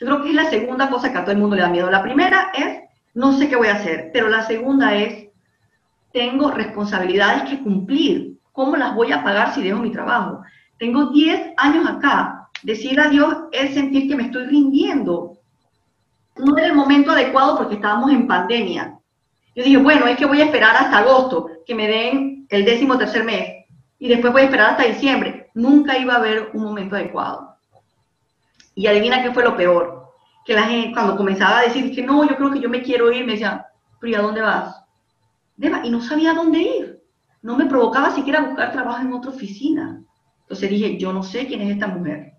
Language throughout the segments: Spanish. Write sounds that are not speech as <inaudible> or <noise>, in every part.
Yo creo que es la segunda cosa que a todo el mundo le da miedo. La primera es, no sé qué voy a hacer, pero la segunda es, tengo responsabilidades que cumplir. ¿Cómo las voy a pagar si dejo mi trabajo? Tengo 10 años acá. Decir adiós es sentir que me estoy rindiendo. No era el momento adecuado porque estábamos en pandemia. Yo dije, bueno, es que voy a esperar hasta agosto, que me den el décimo tercer mes, y después voy a esperar hasta diciembre. Nunca iba a haber un momento adecuado. Y adivina qué fue lo peor. Que la gente, cuando comenzaba a decir que no, yo creo que yo me quiero ir, me decía, pero ¿y a dónde vas? Y no sabía dónde ir. No me provocaba siquiera buscar trabajo en otra oficina. Entonces dije, yo no sé quién es esta mujer.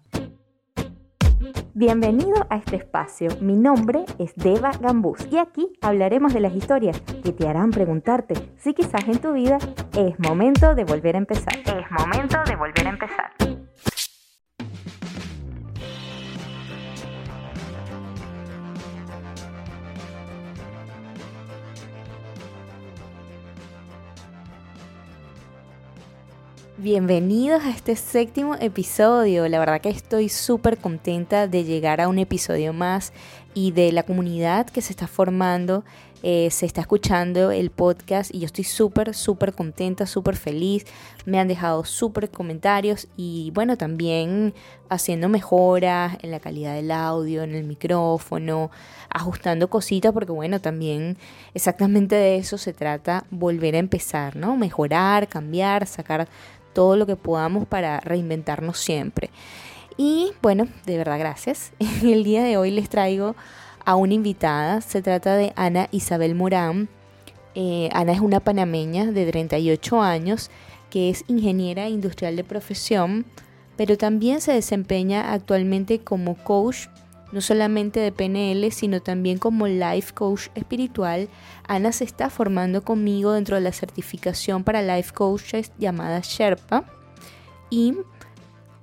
Bienvenido a este espacio. Mi nombre es Deva Gambús y aquí hablaremos de las historias que te harán preguntarte si quizás en tu vida es momento de volver a empezar. Es momento de volver a empezar. Bienvenidos a este séptimo episodio. La verdad que estoy súper contenta de llegar a un episodio más y de la comunidad que se está formando. Eh, se está escuchando el podcast y yo estoy súper, súper contenta, súper feliz. Me han dejado súper comentarios y bueno, también haciendo mejoras en la calidad del audio, en el micrófono, ajustando cositas porque bueno, también exactamente de eso se trata, volver a empezar, ¿no? Mejorar, cambiar, sacar todo lo que podamos para reinventarnos siempre. Y bueno, de verdad gracias. <laughs> El día de hoy les traigo a una invitada. Se trata de Ana Isabel Morán. Eh, Ana es una panameña de 38 años que es ingeniera industrial de profesión, pero también se desempeña actualmente como coach no solamente de PNL, sino también como life coach espiritual. Ana se está formando conmigo dentro de la certificación para life coaches llamada Sherpa. Y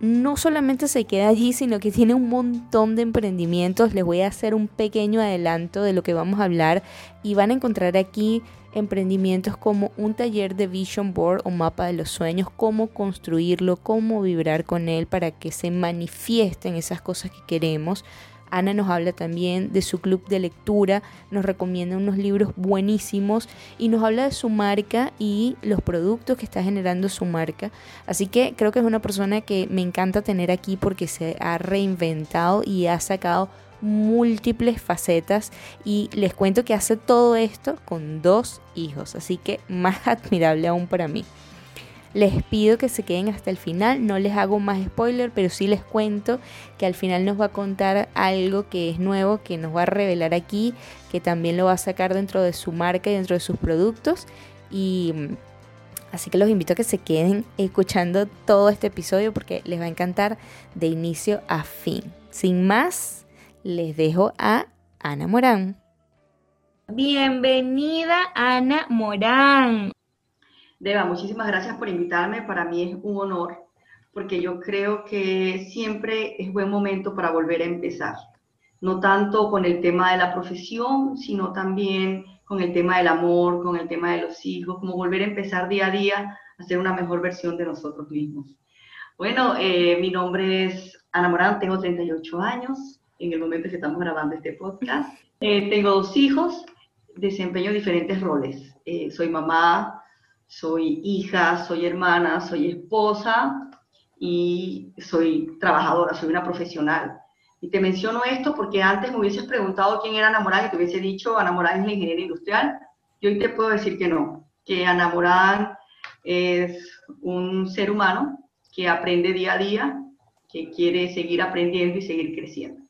no solamente se queda allí, sino que tiene un montón de emprendimientos. Les voy a hacer un pequeño adelanto de lo que vamos a hablar y van a encontrar aquí emprendimientos como un taller de vision board o mapa de los sueños, cómo construirlo, cómo vibrar con él para que se manifiesten esas cosas que queremos. Ana nos habla también de su club de lectura, nos recomienda unos libros buenísimos y nos habla de su marca y los productos que está generando su marca. Así que creo que es una persona que me encanta tener aquí porque se ha reinventado y ha sacado múltiples facetas y les cuento que hace todo esto con dos hijos, así que más <laughs> admirable aún para mí. Les pido que se queden hasta el final, no les hago más spoiler, pero sí les cuento que al final nos va a contar algo que es nuevo, que nos va a revelar aquí, que también lo va a sacar dentro de su marca y dentro de sus productos. Y mm, así que los invito a que se queden escuchando todo este episodio porque les va a encantar de inicio a fin. Sin más, les dejo a Ana Morán. Bienvenida Ana Morán. Deba, muchísimas gracias por invitarme. Para mí es un honor, porque yo creo que siempre es buen momento para volver a empezar. No tanto con el tema de la profesión, sino también con el tema del amor, con el tema de los hijos, como volver a empezar día a día a ser una mejor versión de nosotros mismos. Bueno, eh, mi nombre es Ana Morán, tengo 38 años en el momento que estamos grabando este podcast. Eh, tengo dos hijos, desempeño diferentes roles. Eh, soy mamá, soy hija, soy hermana, soy esposa y soy trabajadora, soy una profesional. Y te menciono esto porque antes me hubieses preguntado quién era Ana y te hubiese dicho Ana Morán es la ingeniera industrial. Y hoy te puedo decir que no, que Ana Morán es un ser humano que aprende día a día, que quiere seguir aprendiendo y seguir creciendo.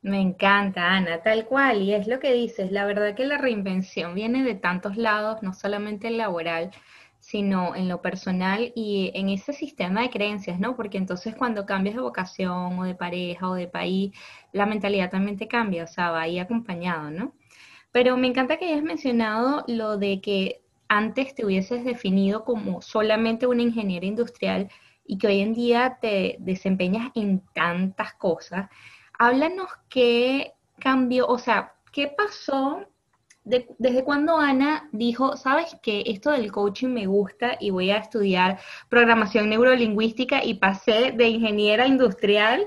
Me encanta, Ana, tal cual, y es lo que dices, la verdad que la reinvención viene de tantos lados, no solamente el laboral, sino en lo personal y en ese sistema de creencias, ¿no? Porque entonces cuando cambias de vocación o de pareja o de país, la mentalidad también te cambia, o sea, va ahí acompañado, ¿no? Pero me encanta que hayas mencionado lo de que antes te hubieses definido como solamente una ingeniera industrial y que hoy en día te desempeñas en tantas cosas. Háblanos qué cambió, o sea, qué pasó ¿Desde cuándo Ana dijo, sabes que esto del coaching me gusta y voy a estudiar programación neurolingüística y pasé de ingeniera industrial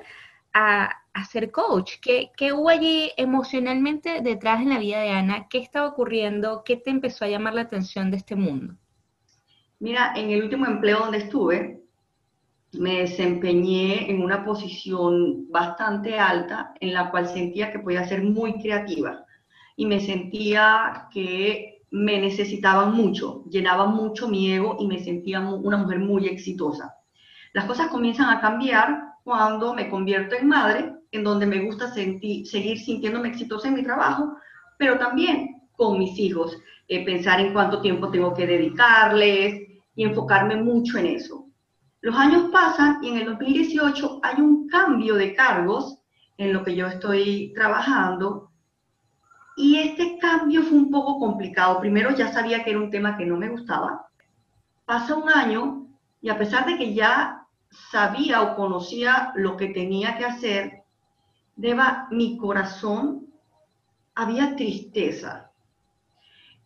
a, a ser coach? ¿Qué, ¿Qué, hubo allí emocionalmente detrás en la vida de Ana? ¿Qué estaba ocurriendo? ¿Qué te empezó a llamar la atención de este mundo? Mira, en el último empleo donde estuve, me desempeñé en una posición bastante alta en la cual sentía que podía ser muy creativa y me sentía que me necesitaban mucho, llenaba mucho mi ego y me sentía una mujer muy exitosa. Las cosas comienzan a cambiar cuando me convierto en madre, en donde me gusta seguir sintiéndome exitosa en mi trabajo, pero también con mis hijos, eh, pensar en cuánto tiempo tengo que dedicarles y enfocarme mucho en eso. Los años pasan y en el 2018 hay un cambio de cargos en lo que yo estoy trabajando y este cambio fue un poco complicado. Primero ya sabía que era un tema que no me gustaba. Pasa un año y a pesar de que ya sabía o conocía lo que tenía que hacer, Deba, mi corazón había tristeza,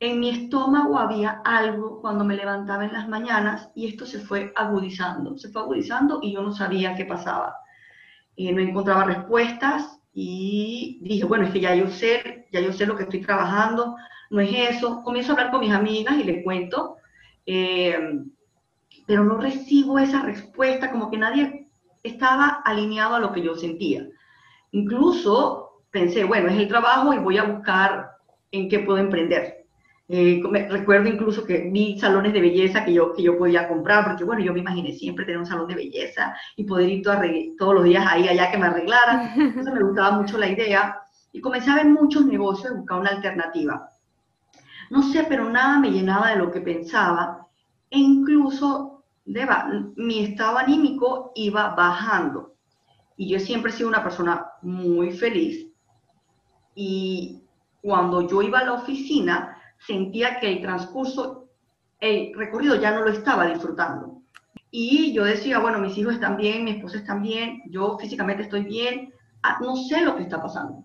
en mi estómago había algo cuando me levantaba en las mañanas y esto se fue agudizando, se fue agudizando y yo no sabía qué pasaba. Eh, no encontraba respuestas y dije, bueno, es que ya yo sé, ya yo sé lo que estoy trabajando, no es eso. Comienzo a hablar con mis amigas y les cuento, eh, pero no recibo esa respuesta, como que nadie estaba alineado a lo que yo sentía. Incluso pensé, bueno, es el trabajo y voy a buscar en qué puedo emprender eh, recuerdo incluso que vi salones de belleza que yo, que yo podía comprar, porque bueno, yo me imaginé siempre tener un salón de belleza y poder ir todos los días ahí, allá que me arreglaran. <laughs> Entonces me gustaba mucho la idea y comencé a ver muchos negocios y buscar una alternativa. No sé, pero nada me llenaba de lo que pensaba e incluso mi estado anímico iba bajando. Y yo siempre he sido una persona muy feliz y cuando yo iba a la oficina, sentía que el transcurso, el recorrido ya no lo estaba disfrutando. Y yo decía, bueno, mis hijos están bien, mi esposa está bien, yo físicamente estoy bien, ah, no sé lo que está pasando.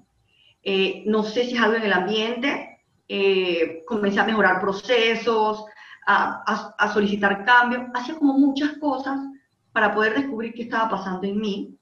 Eh, no sé si es algo en el ambiente, eh, comencé a mejorar procesos, a, a solicitar cambios, hacía como muchas cosas para poder descubrir qué estaba pasando en mí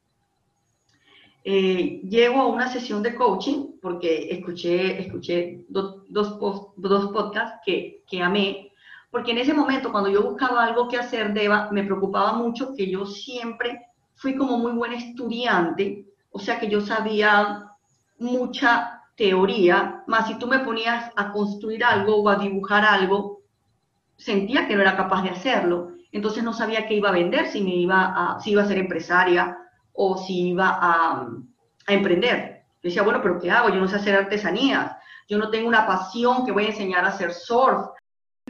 eh, llego a una sesión de coaching porque escuché, escuché dos, dos, dos podcasts que, que, amé, porque en ese momento cuando yo buscaba algo que hacer, Deba, me preocupaba mucho que yo siempre fui como muy buen estudiante, o sea que yo sabía mucha teoría, más si tú me ponías a construir algo o a dibujar algo, sentía que no era capaz de hacerlo. Entonces no sabía qué iba a vender, si me iba a, si iba a ser empresaria, o si iba a, emprender. Yo decía, bueno, pero ¿qué hago? Yo no sé hacer artesanías, yo no tengo una pasión que voy a enseñar a hacer surf.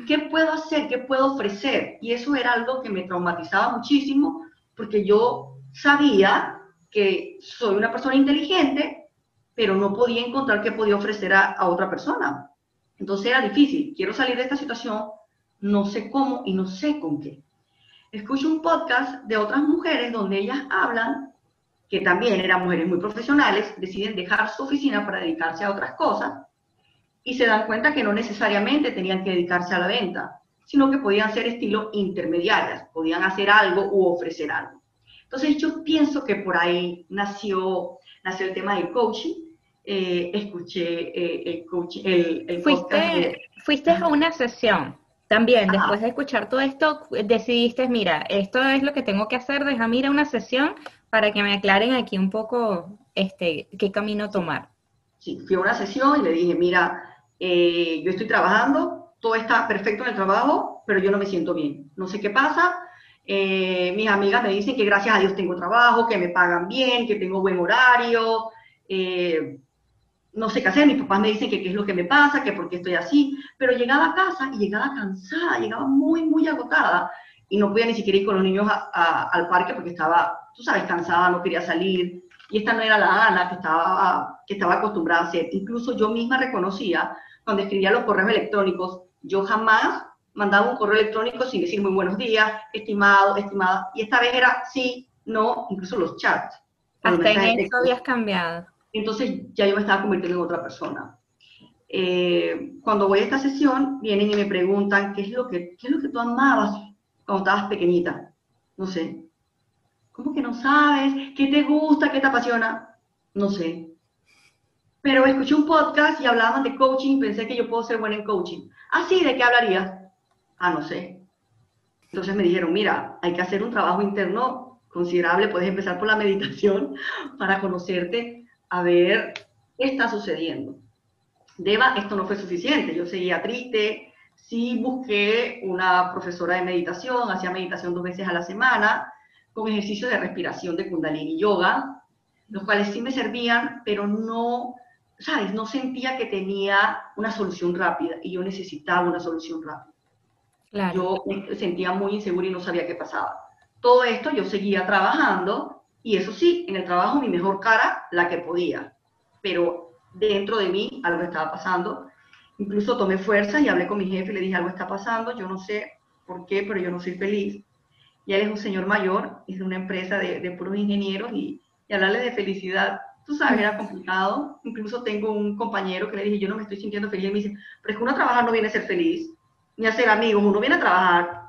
¿Qué puedo hacer? ¿Qué puedo ofrecer? Y eso era algo que me traumatizaba muchísimo porque yo sabía que soy una persona inteligente, pero no podía encontrar qué podía ofrecer a, a otra persona. Entonces era difícil. Quiero salir de esta situación, no sé cómo y no sé con qué. Escucho un podcast de otras mujeres donde ellas hablan que también eran mujeres muy profesionales, deciden dejar su oficina para dedicarse a otras cosas y se dan cuenta que no necesariamente tenían que dedicarse a la venta, sino que podían ser estilo intermediarias, podían hacer algo u ofrecer algo. Entonces yo pienso que por ahí nació, nació el tema del coaching. Eh, escuché eh, el, coaching, el, fuiste, Fuiste a una sesión también, después de escuchar todo esto, decidiste, mira, esto es lo que tengo que hacer, déjame ir a una sesión para que me aclaren aquí un poco este, qué camino tomar. Sí, fui a una sesión y le dije, mira, eh, yo estoy trabajando, todo está perfecto en el trabajo, pero yo no me siento bien. No sé qué pasa. Eh, mis amigas me dicen que gracias a Dios tengo trabajo, que me pagan bien, que tengo buen horario. Eh, no sé qué hacer, mis papás me dicen que qué es lo que me pasa, que por qué estoy así, pero llegaba a casa y llegaba cansada, llegaba muy, muy agotada y no podía ni siquiera ir con los niños al parque porque estaba tú sabes, cansada, no quería salir. Y esta no era la Ana que estaba, que estaba acostumbrada a hacer. Incluso yo misma reconocía, cuando escribía los correos electrónicos, yo jamás mandaba un correo electrónico sin decir muy buenos días, estimado, estimada. Y esta vez era sí, no, incluso los chats. Hasta en eso habías cambiado. Entonces ya yo me estaba convirtiendo en otra persona. Eh, cuando voy a esta sesión, vienen y me preguntan, ¿qué es lo que, qué es lo que tú amabas cuando estabas pequeñita? No sé, ¿Cómo que no sabes? ¿Qué te gusta? ¿Qué te apasiona? No sé. Pero escuché un podcast y hablaban de coaching, pensé que yo puedo ser buena en coaching. Ah, sí, ¿de qué hablarías? Ah, no sé. Entonces me dijeron, mira, hay que hacer un trabajo interno considerable, puedes empezar por la <laughs> meditación para conocerte, a ver qué está sucediendo. Deba, esto no fue suficiente, yo seguía triste, sí busqué una profesora de meditación, hacía meditación dos veces a la semana, con ejercicios de respiración de kundalini yoga, los cuales sí me servían, pero no, ¿sabes? No sentía que tenía una solución rápida y yo necesitaba una solución rápida. Yo me sentía muy insegura y no sabía qué pasaba. Todo esto yo seguía trabajando y eso sí, en el trabajo mi mejor cara, la que podía, pero dentro de mí algo estaba pasando. Incluso tomé fuerza y hablé con mi jefe y le dije, algo está pasando, yo no sé por qué, pero yo no soy feliz. Y él es un señor mayor, es de una empresa de, de puros ingenieros y, y hablarle de felicidad, tú sabes, era complicado. Incluso tengo un compañero que le dije, yo no me estoy sintiendo feliz. Y me dice, pero es que uno a trabajar no viene a ser feliz, ni a ser amigos, uno viene a trabajar.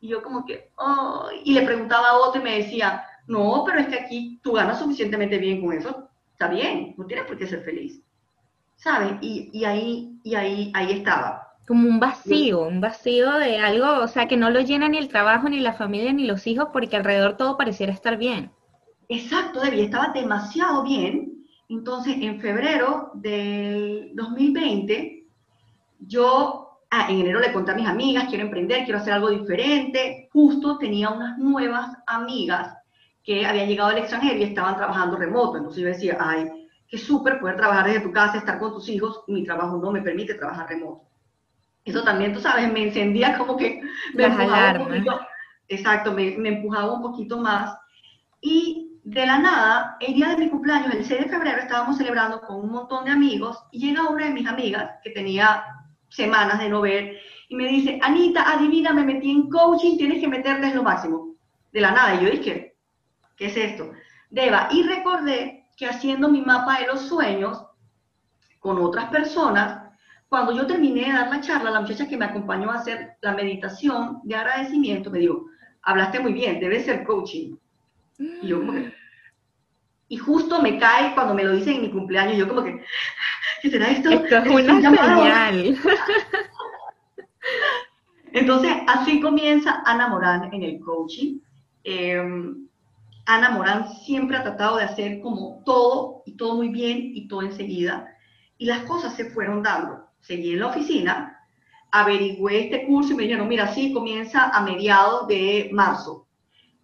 Y yo como que, oh, y le preguntaba a otro y me decía, no, pero es que aquí tú ganas suficientemente bien con eso, está bien, no tienes por qué ser feliz. ¿Sabes? Y, y, ahí, y ahí, ahí estaba. Como un vacío, un vacío de algo, o sea, que no lo llena ni el trabajo, ni la familia, ni los hijos, porque alrededor todo pareciera estar bien. Exacto, Debbie, estaba demasiado bien. Entonces, en febrero del 2020, yo, ah, en enero le conté a mis amigas, quiero emprender, quiero hacer algo diferente. Justo tenía unas nuevas amigas que habían llegado al extranjero y estaban trabajando remoto. Entonces yo decía, ay, qué súper poder trabajar desde tu casa, estar con tus hijos, mi trabajo no me permite trabajar remoto. Eso también, tú sabes, me encendía como que me empujaba un poquito, exacto, me, me, empujaba un poquito más. Y de la nada, el día de mi cumpleaños, el 6 de febrero, estábamos celebrando con un montón de amigos y llega una de mis amigas que tenía semanas de no ver y me dice, Anita, adivina, me metí en coaching, tienes que meterles lo máximo. De la nada, y yo dije, ¿qué es esto? Deba, y recordé que haciendo mi mapa de los sueños con otras personas, cuando yo terminé de dar la charla, la muchacha que me acompañó a hacer la meditación de agradecimiento me dijo, hablaste muy bien, debe ser coaching. Y yo como que, y justo me cae cuando me lo dicen en mi cumpleaños, yo como que, ¿qué será esto? Esto es una señal. Entonces, así comienza Ana Morán en el coaching. Eh, Ana Morán siempre ha tratado de hacer como todo y todo muy bien y todo enseguida. Y las cosas se fueron dando seguí en la oficina, averigüé este curso y me dijeron, mira, sí, comienza a mediados de marzo.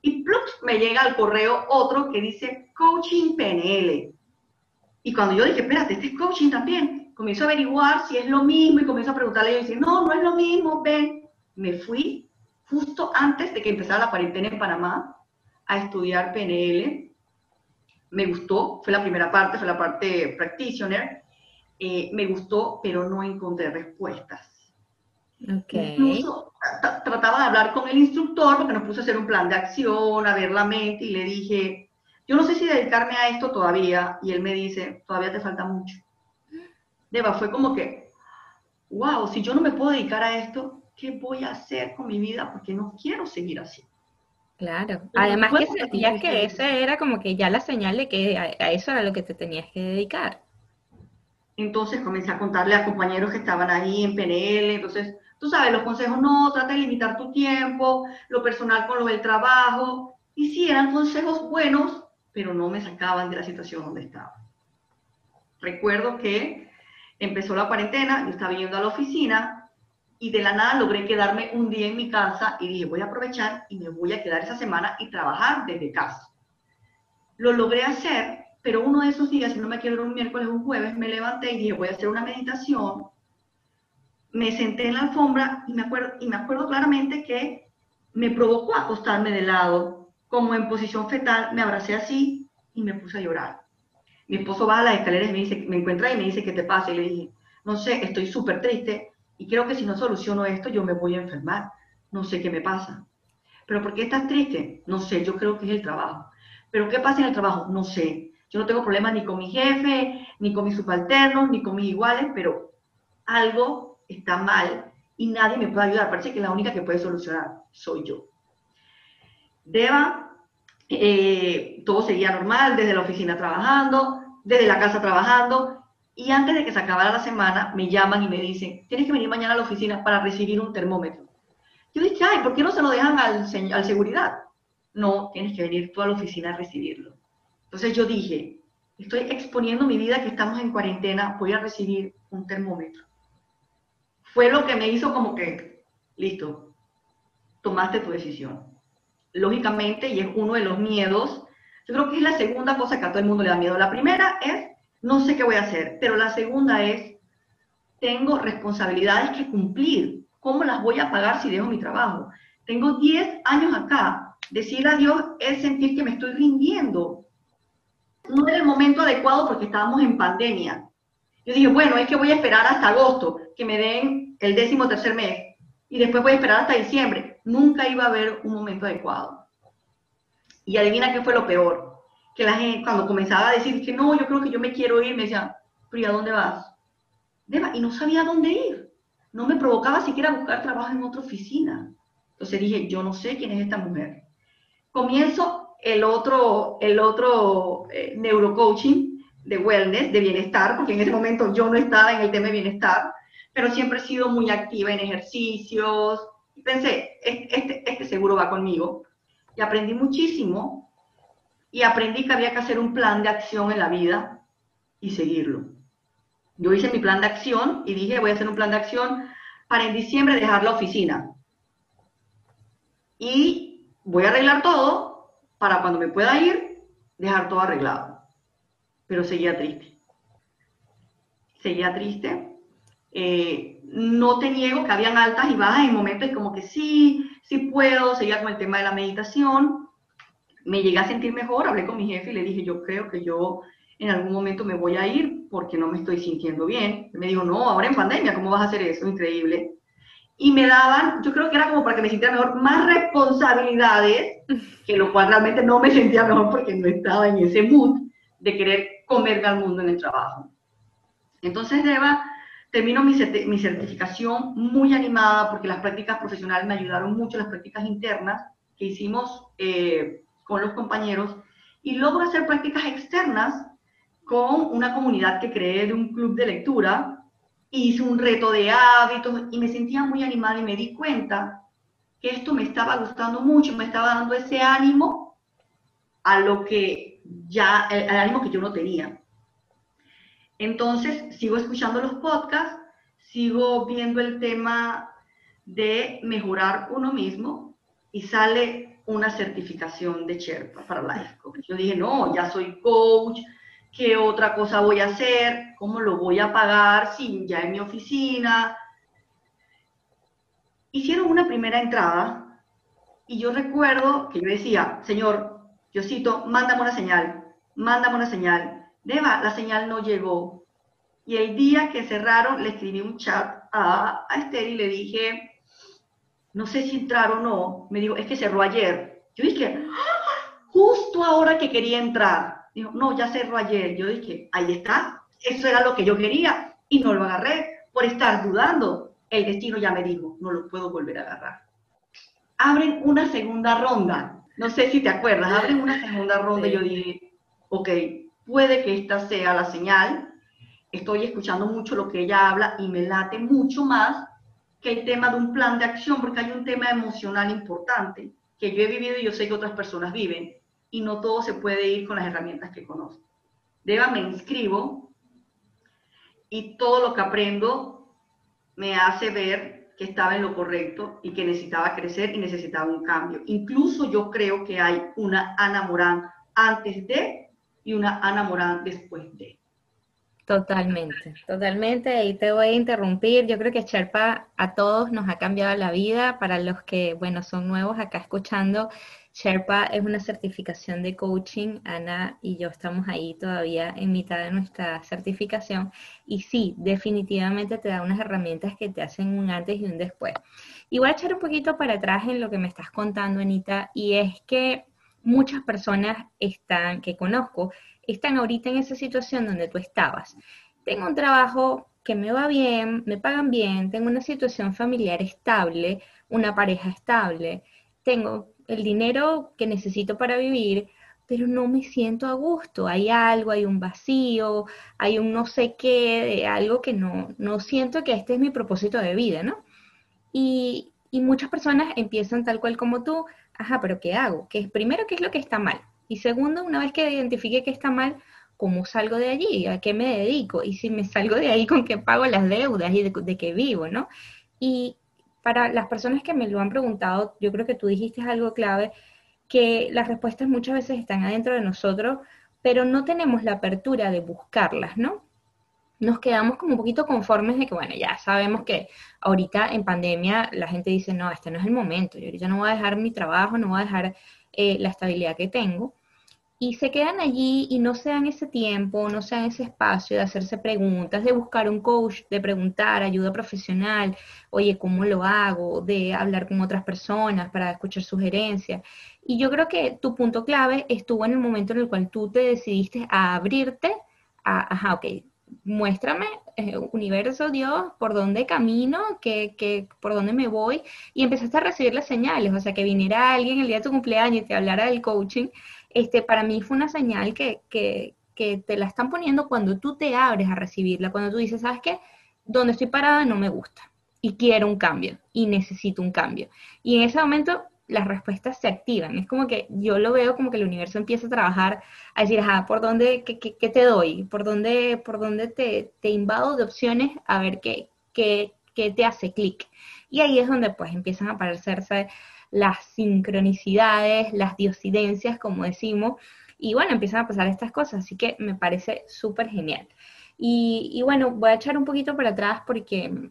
Y plus me llega al correo otro que dice Coaching PNL. Y cuando yo dije, espérate, este es coaching también, comienzo a averiguar si es lo mismo y comienzo a preguntarle y no, no es lo mismo, ven. Me fui justo antes de que empezara la cuarentena en Panamá a estudiar PNL. Me gustó, fue la primera parte, fue la parte practitioner. Eh, me gustó, pero no encontré respuestas. Okay. Incluso trataba de hablar con el instructor porque nos puso a hacer un plan de acción, a ver la mente y le dije, yo no sé si dedicarme a esto todavía. Y él me dice, todavía te falta mucho. Deba, fue como que, wow, si yo no me puedo dedicar a esto, ¿qué voy a hacer con mi vida? Porque no quiero seguir así. Claro, además que sentías que esa era como que ya la señal de que a, a eso era lo que te tenías que dedicar. Entonces comencé a contarle a compañeros que estaban ahí en PNL, entonces, tú sabes, los consejos no, trata de limitar tu tiempo, lo personal con lo del trabajo, y sí, eran consejos buenos, pero no me sacaban de la situación donde estaba. Recuerdo que empezó la cuarentena, yo estaba yendo a la oficina y de la nada logré quedarme un día en mi casa y dije, voy a aprovechar y me voy a quedar esa semana y trabajar desde casa. Lo logré hacer pero uno de esos días, si no me quiero un miércoles o un jueves, me levanté y dije, voy a hacer una meditación. Me senté en la alfombra y me acuerdo, y me acuerdo claramente que me provocó acostarme de lado, como en posición fetal, me abracé así y me puse a llorar. Mi esposo va a las escaleras y me, dice, me encuentra y me dice, ¿qué te pasa? Y le dije, no sé, estoy súper triste y creo que si no soluciono esto, yo me voy a enfermar. No sé qué me pasa. ¿Pero por qué estás triste? No sé, yo creo que es el trabajo. ¿Pero qué pasa en el trabajo? No sé. Yo no tengo problemas ni con mi jefe, ni con mis subalternos, ni con mis iguales, pero algo está mal y nadie me puede ayudar. Parece que la única que puede solucionar soy yo. Deba, eh, todo seguía normal, desde la oficina trabajando, desde la casa trabajando, y antes de que se acabara la semana, me llaman y me dicen, tienes que venir mañana a la oficina para recibir un termómetro. Yo dije, ay, ¿por qué no se lo dejan al, al seguridad? No, tienes que venir tú a la oficina a recibirlo. Entonces yo dije, estoy exponiendo mi vida que estamos en cuarentena, voy a recibir un termómetro. Fue lo que me hizo como que, listo, tomaste tu decisión. Lógicamente, y es uno de los miedos, yo creo que es la segunda cosa que a todo el mundo le da miedo. La primera es, no sé qué voy a hacer, pero la segunda es, tengo responsabilidades que cumplir. ¿Cómo las voy a pagar si dejo mi trabajo? Tengo 10 años acá. Decir adiós es sentir que me estoy rindiendo. No era el momento adecuado porque estábamos en pandemia. Yo dije, bueno, es que voy a esperar hasta agosto, que me den el décimo tercer mes, y después voy a esperar hasta diciembre. Nunca iba a haber un momento adecuado. Y adivina qué fue lo peor. Que la gente, cuando comenzaba a decir que no, yo creo que yo me quiero ir, me decía, pero ¿y a dónde vas? Y no sabía dónde ir. No me provocaba siquiera buscar trabajo en otra oficina. Entonces dije, yo no sé quién es esta mujer. Comienzo el otro, el otro eh, neurocoaching de wellness, de bienestar, porque en ese momento yo no estaba en el tema de bienestar, pero siempre he sido muy activa en ejercicios. Y pensé, este, este seguro va conmigo. Y aprendí muchísimo y aprendí que había que hacer un plan de acción en la vida y seguirlo. Yo hice mi plan de acción y dije, voy a hacer un plan de acción para en diciembre dejar la oficina. Y voy a arreglar todo para cuando me pueda ir, dejar todo arreglado pero seguía triste. Seguía triste. Eh, no te niego que habían altas y bajas en momentos como que sí, sí puedo, seguía con el tema de la meditación. Me llegué a sentir mejor, hablé con mi jefe y le dije, yo creo que yo en algún momento me voy a ir porque no me estoy sintiendo bien. Me dijo, no, ahora en pandemia, ¿cómo vas a hacer eso? Increíble. Y me daban, yo creo que era como para que me sintiera mejor, más responsabilidades, que lo cual realmente no me sentía mejor porque no estaba en ese mood de querer comerme al mundo en el trabajo. Entonces, Eva, termino mi, mi, certificación muy animada porque las prácticas profesionales me ayudaron mucho, las prácticas internas que hicimos eh, con los compañeros, y logro hacer prácticas externas con una comunidad que creé de un club de lectura. Hice un reto de hábitos y me sentía muy animada y me di cuenta que esto me estaba gustando mucho, me estaba dando ese ánimo a lo que ya el, ánimo que yo no tenía. Entonces, sigo escuchando los podcasts, sigo viendo el tema de mejorar uno mismo y sale una certificación de Sherpa para Life Coach. Yo dije, no, ya soy coach, ¿qué otra cosa voy a hacer? ¿Cómo lo voy a pagar? Sí, ya en mi oficina. Hicieron una primera entrada y yo recuerdo que yo decía, Señor, Diosito, mándame una señal, mándame una señal. Deba, la señal no llegó. Y el día que cerraron, le escribí un chat a, a Esther y le dije, no sé si entrar o no. Me dijo, es que cerró ayer. Yo dije, ¡Ah! justo ahora que quería entrar. Dijo, no, ya cerró ayer. Yo dije, ahí está. Eso era lo que yo quería y no lo agarré por estar dudando. El destino ya me dijo, no lo puedo volver a agarrar. Abren una segunda ronda no sé si te acuerdas, abren una segunda ronda y yo dije, ok, puede que esta sea la señal, estoy escuchando mucho lo que ella habla y me late mucho más que el tema de un plan de acción, porque hay un tema emocional importante que yo he vivido y yo sé que otras personas viven, y no todo se puede ir con las herramientas que conozco. Deba, me inscribo y todo lo que aprendo me hace ver que estaba en lo correcto y que necesitaba crecer y necesitaba un cambio. Incluso yo creo que hay una Ana Morán antes de y una Ana Morán después de. Totalmente, totalmente. Ahí te voy a interrumpir. Yo creo que Sherpa a todos nos ha cambiado la vida. Para los que, bueno, son nuevos acá escuchando, Sherpa es una certificación de coaching. Ana y yo estamos ahí todavía en mitad de nuestra certificación. Y sí, definitivamente te da unas herramientas que te hacen un antes y un después. Y voy a echar un poquito para atrás en lo que me estás contando, Anita, y es que muchas personas están, que conozco, están ahorita en esa situación donde tú estabas. Tengo un trabajo que me va bien, me pagan bien, tengo una situación familiar estable, una pareja estable, tengo el dinero que necesito para vivir, pero no me siento a gusto. Hay algo, hay un vacío, hay un no sé qué, algo que no, no siento que este es mi propósito de vida, ¿no? Y, y muchas personas empiezan tal cual como tú, ajá, pero ¿qué hago? Que primero, ¿qué es lo que está mal? Y segundo, una vez que identifique que está mal, ¿cómo salgo de allí? ¿A qué me dedico? Y si me salgo de ahí, ¿con qué pago las deudas y de, qué vivo, no? Y para las personas que me lo han preguntado, yo creo que tú dijiste algo clave, que las respuestas muchas veces están adentro de nosotros, pero no tenemos la apertura de buscarlas, ¿no? Nos quedamos como un poquito conformes de que, bueno, ya sabemos que ahorita en pandemia la gente dice, no, este no es el momento, yo ahorita no voy a dejar mi trabajo, no voy a dejar eh, la estabilidad que tengo y se quedan allí y no se dan ese tiempo, no se dan ese espacio de hacerse preguntas, de buscar un coach, de preguntar ayuda profesional, oye, ¿cómo lo hago? De hablar con otras personas para escuchar sugerencias. Y yo creo que tu punto clave estuvo en el momento en el cual tú te decidiste a abrirte a, ajá, ok, muéstrame, eh, universo, Dios, por dónde camino, que, que, por dónde me voy, y empezaste a recibir las señales, o sea, que viniera alguien el día de tu cumpleaños y te hablara del coaching, este, para mí fue una señal que, que, que te la están poniendo cuando tú te abres a recibirla, cuando tú dices, ¿sabes qué? Donde estoy parada no me gusta y quiero un cambio y necesito un cambio. Y en ese momento las respuestas se activan. Es como que yo lo veo como que el universo empieza a trabajar, a decir, ajá, ¿por dónde, qué, qué, qué te doy? ¿Por dónde, por dónde te, te invado de opciones a ver qué, qué, qué te hace clic? Y ahí es donde pues empiezan a aparecerse las sincronicidades, las diosidencias, como decimos, y bueno, empiezan a pasar estas cosas, así que me parece súper genial. Y, y, bueno, voy a echar un poquito para atrás porque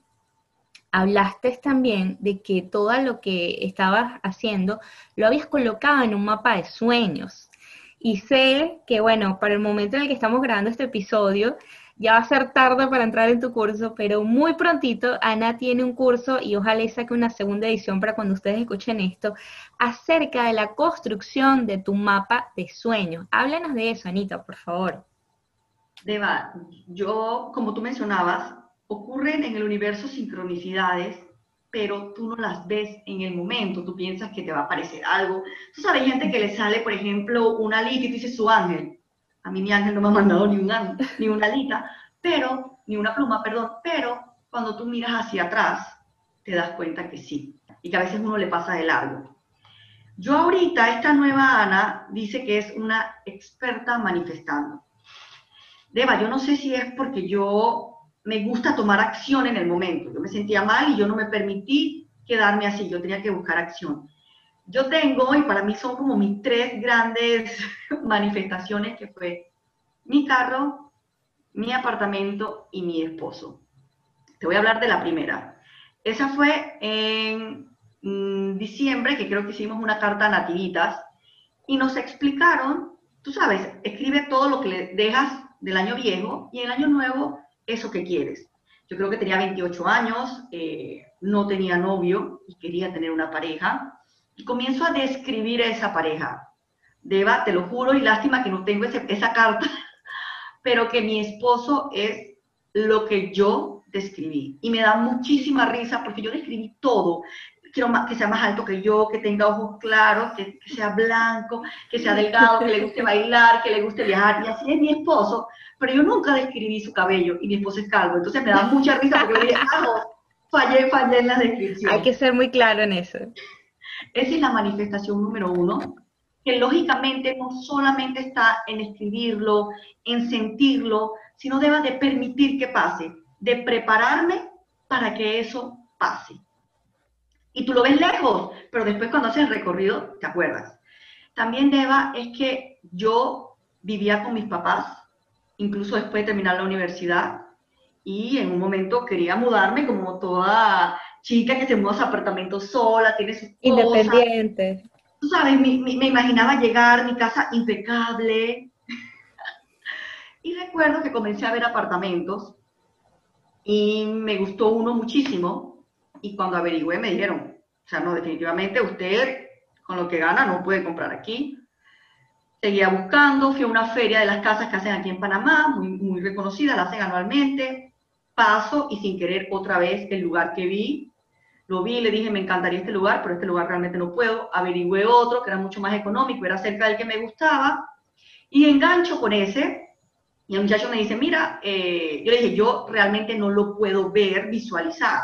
hablaste también de que todo lo que estabas haciendo lo habías colocado en un mapa de sueños. Y sé que, bueno, para el momento en el que estamos grabando este episodio, ya va a ser tarde para entrar en tu curso, pero muy prontito Ana tiene un curso y ojalá saque una segunda edición para cuando ustedes escuchen esto, acerca de la construcción de tu mapa de sueños. Háblanos de eso, Anita, por favor. Deba, yo, como tú mencionabas, ocurren en el universo sincronicidades, pero tú no las ves en el momento, tú piensas que te va a aparecer algo. Tú sabes, gente que le sale, por ejemplo, una alita y tú dices su ángel. A mí mi ángel no me ha mandado ni, un ángel, ni una alita, pero, ni una pluma, perdón, pero cuando tú miras hacia atrás, te das cuenta que sí, y que a veces uno le pasa de largo. Yo ahorita, esta nueva Ana dice que es una experta manifestando. Deba, yo no sé si es porque yo me gusta tomar acción en el momento. Yo me sentía mal y yo no me permití quedarme así, yo tenía que buscar acción. Yo tengo, y para mí son como mis tres grandes <laughs> manifestaciones, que fue mi carro, mi apartamento y mi esposo. Te voy a hablar de la primera. Esa fue en mm, diciembre, que creo que hicimos una carta a nativitas, y nos explicaron, tú sabes, escribe todo lo que le dejas del año viejo y el año nuevo eso que quieres. Yo creo que tenía 28 años, eh, no tenía novio y quería tener una pareja. Y comienzo a describir a esa pareja. Deba, te lo juro, y lástima que no tengo esa carta, <laughs> pero que mi esposo es lo que yo describí. Y me da muchísima risa porque yo describí todo quiero que sea más alto que yo, que tenga ojos claros, que, sea blanco, que sea delgado, que le guste bailar, que le guste viajar. Y así es mi esposo. Pero yo nunca describí su cabello y mi esposo es calvo. Entonces me da mucha risa porque yo dije, ah, no, fallé, fallé en la descripción. Hay que ser muy claro en eso. Esa es la manifestación número uno, que lógicamente no solamente está en escribirlo, en sentirlo, sino deba de permitir que pase, de prepararme para que eso pase y tú lo ves lejos, pero después cuando haces el recorrido, te acuerdas. También, Deba, es que yo vivía con mis papás, incluso después de terminar la universidad, y en un momento quería mudarme como toda chica que se muda a su apartamento sola, tiene sus Independiente. Tú sabes, me, me imaginaba llegar, mi casa impecable. <laughs> y recuerdo que comencé a ver apartamentos y me gustó uno muchísimo y cuando averigüé me dijeron, o sea, no, definitivamente usted con lo que gana no puede comprar aquí. Seguía buscando, fui a una feria de las casas que hacen aquí en Panamá, muy, muy reconocida, la hacen anualmente. Paso y sin querer otra vez el lugar que vi, Lo vi, le dije, me encantaría este lugar, pero este lugar realmente no puedo. Averigüé otro que era mucho más económico, era cerca del que me gustaba. Y engancho con ese. Y el muchacho me dice, mira, eh, yo le dije, yo realmente no lo puedo ver, visualizar.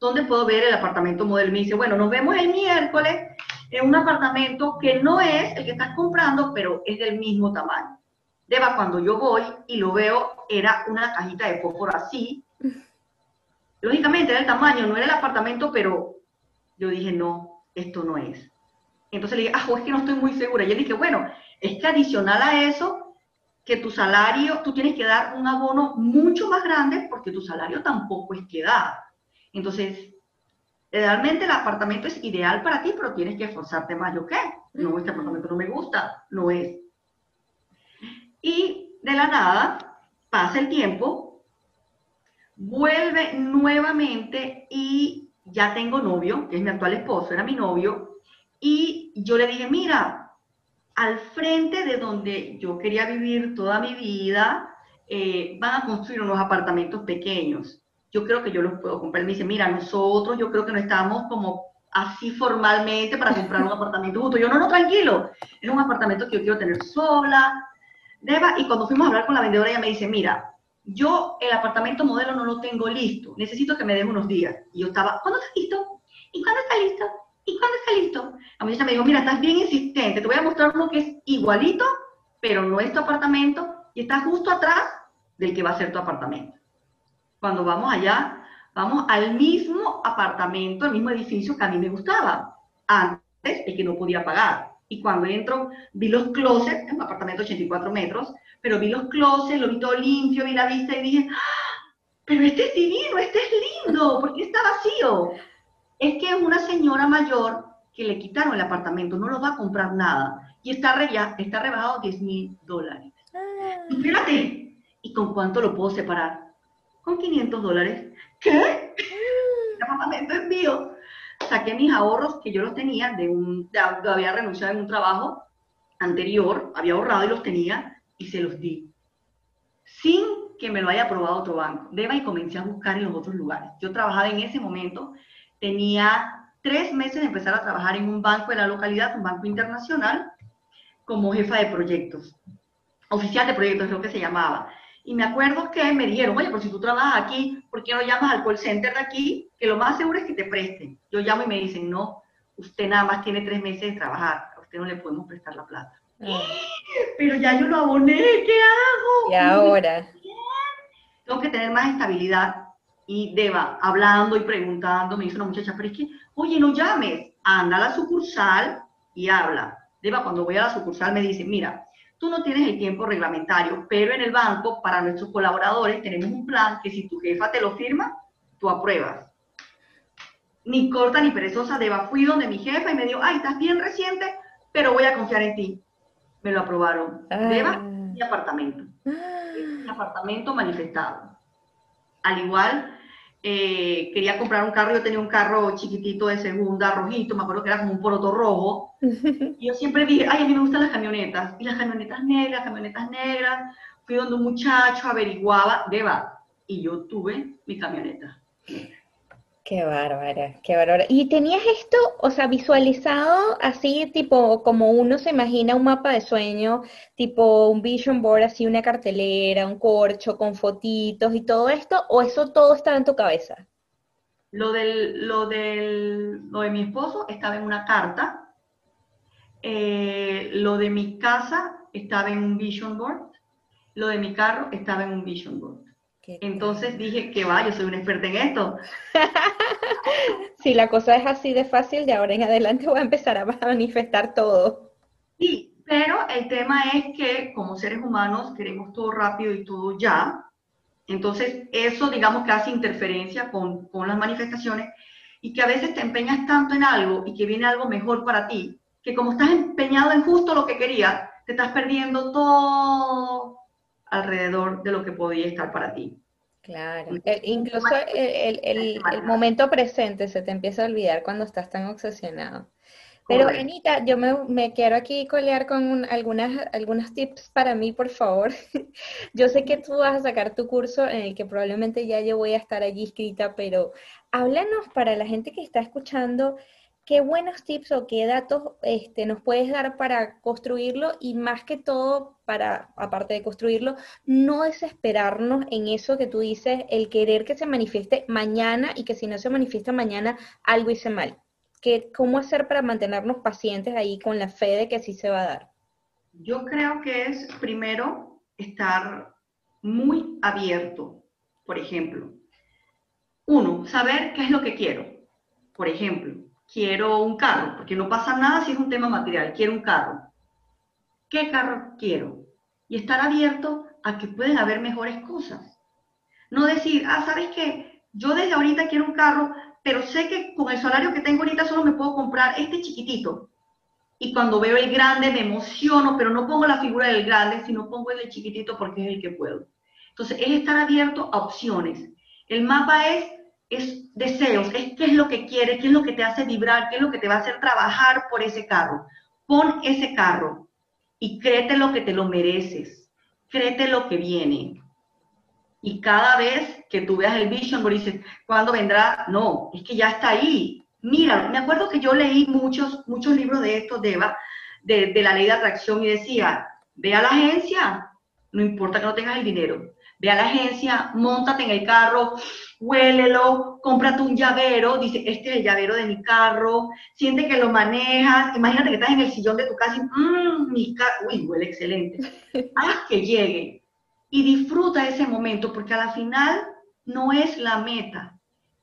¿Dónde puedo ver el apartamento modelo? Me dice, bueno, nos vemos el miércoles en un apartamento que no es el que estás comprando, pero es del mismo tamaño. Deba, cuando yo voy y lo veo, era una cajita de fósforo así. Lógicamente era el tamaño, no era el apartamento, pero yo dije, no, esto no es. Entonces le dije, ah, es que no estoy muy segura. Y yo dije, bueno, es que adicional a eso, que tu salario, tú tienes que dar un abono mucho más grande porque tu salario tampoco es que da. Entonces, realmente el apartamento es ideal para ti, pero tienes que esforzarte más. ¿Yo qué? No, este apartamento no me gusta, no es. Y de la nada, pasa el tiempo, vuelve nuevamente y ya tengo novio, que es mi actual esposo, era mi novio, y yo le dije, mira, al frente de donde yo quería vivir toda mi vida, eh, van a construir unos apartamentos pequeños. Yo creo que yo los puedo comprar. Me dice, mira, nosotros yo creo que no estamos como así formalmente para comprar un <laughs> apartamento justo. Yo, no, no, tranquilo. Es un apartamento que yo quiero tener sola, Deba, y cuando fuimos a hablar con la vendedora, ella me dice, mira, yo el apartamento modelo no lo tengo listo, necesito que me den unos días. Y yo estaba, ¿cuándo está listo? ¿Y cuándo está listo? ¿Y cuándo está listo? La muchacha me dijo, mira, estás bien insistente, te voy a mostrar uno que es igualito, pero no es tu apartamento, y está justo atrás del que va a ser tu apartamento. Cuando vamos allá, vamos al mismo apartamento, al mismo edificio que a mí me gustaba, antes el que no podía pagar. Y cuando entro, vi los closets, en un apartamento de 84 metros, pero vi los closets, lo vi todo limpio, vi la vista y dije, ¡Ah! pero este es divino, este es lindo, porque está vacío. Es que es una señora mayor que le quitaron el apartamento, no lo va a comprar nada. Y está, está rebajado 10 mil dólares. Ah. Y espérate, ¿y con cuánto lo puedo separar? Con 500 dólares. ¿Qué? El apartamento es mío saqué mis ahorros que yo los tenía de un, había renunciado en un trabajo anterior, había ahorrado y los tenía y se los di. Sin que me lo haya aprobado otro banco. Deba y comencé a buscar en los otros lugares. Yo trabajaba en ese momento, tenía tres meses de empezar a trabajar en un banco de la localidad, un banco internacional, como jefa de proyectos, oficial de proyectos es lo que se llamaba. Y me acuerdo que me dijeron, oye, pero si tú trabajas aquí, ¿por qué no llamas al call center de aquí? Que lo más seguro es que te presten. Yo llamo y me dicen, no, usted nada más tiene tres meses de trabajar, a usted no le podemos prestar la plata. Ah. Pero ya yo lo aboné, ¿qué hago? Y ahora. Tengo que tener más estabilidad. Y Deba, hablando y preguntando, me dice una muchacha, pero es que, oye, no llames, anda a la sucursal y habla. Deba, cuando voy a la sucursal me dice, mira, Tú no tienes el tiempo reglamentario, pero en el banco, para nuestros colaboradores, tenemos un plan que si tu jefa te lo firma, tú apruebas. Ni corta ni perezosa, Deba, fui donde mi jefa y me dijo, ay, estás bien reciente, pero voy a confiar en ti. Me lo aprobaron. Ah. Deba, mi apartamento. Mi apartamento manifestado. Al igual eh, quería comprar un carro, yo tenía un carro chiquitito de segunda, rojito, me acuerdo que era como un poroto rojo, <laughs> y yo siempre dije, ay, a mí me gustan las camionetas, y las camionetas negras, camionetas negras, fui donde un muchacho averiguaba, Deba, y yo tuve mi camioneta. Qué bárbara, qué bárbara. ¿Y tenías esto, o sea, visualizado así, tipo, como uno se imagina un mapa de sueño, tipo un vision board, así una cartelera, un corcho con fotitos y todo esto, o eso todo estaba en tu cabeza? Lo, del, lo, del, lo de mi esposo estaba en una carta, eh, lo de mi casa estaba en un vision board, lo de mi carro estaba en un vision board. Entonces dije que va, yo soy una experta en esto. <laughs> si la cosa es así de fácil, de ahora en adelante voy a empezar a <laughs> manifestar todo. Sí, pero el tema es que como seres humanos queremos todo rápido y todo ya. Entonces eso digamos que hace interferencia con, con las manifestaciones y que a veces te empeñas tanto en algo y que viene algo mejor para ti, que como estás empeñado en justo lo que querías, te estás perdiendo todo alrededor de lo que podía estar para ti. Claro, eh, incluso el, el, el, momento presente se te empieza a olvidar cuando estás tan obsesionado. Pero Anita, yo me, quiero aquí colear con algunas, algunos tips para mí, por favor. <laughs> yo sé que tú vas a sacar tu curso en el que probablemente ya yo voy a estar allí escrita, pero háblanos para la gente que está escuchando, qué buenos tips o qué datos este, nos puedes dar para construirlo y más que todo, para, aparte de construirlo, no desesperarnos en eso que tú dices, el querer que se manifieste mañana y que si no se manifiesta mañana, algo hice mal. ¿Cómo hacer para mantenernos pacientes ahí con la fe de que sí se va a dar? Yo creo que es primero estar muy abierto. Por ejemplo, uno, saber qué es lo que quiero. Por ejemplo, quiero un carro, porque no pasa nada si es un tema material, quiero un carro. ¿Qué carro quiero? Y estar abierto a que pueden haber mejores cosas. No decir, ah, ¿sabes qué? Yo desde ahorita quiero un carro, pero sé que con el salario que tengo ahorita solo me puedo comprar este chiquitito. Y cuando veo el grande me emociono, pero no pongo la figura del grande, sino pongo el chiquitito porque es el que puedo. Entonces, es estar abierto a opciones. El mapa es, es deseos, es qué es lo que quieres, qué es lo que te hace vibrar, qué es lo que te va a hacer trabajar por ese carro. Pon ese carro y créete lo que te lo mereces. Créete lo que viene. Y cada vez que tú veas el vision board dices, ¿cuándo vendrá? No, es que ya está ahí. Mira, me acuerdo que yo leí muchos, muchos libros de estos, de la ley de atracción y decía, ve a la agencia, no importa que no tengas el dinero, ve a la agencia, montate en el carro, huélelo, cómprate un llavero, dice, este es el llavero de mi carro, siente que lo manejas, imagínate que estás en el sillón de tu casa y, mmm, mi carro, uy, huele excelente, <laughs> haz que llegue, y disfruta ese momento, porque a la final no es la meta.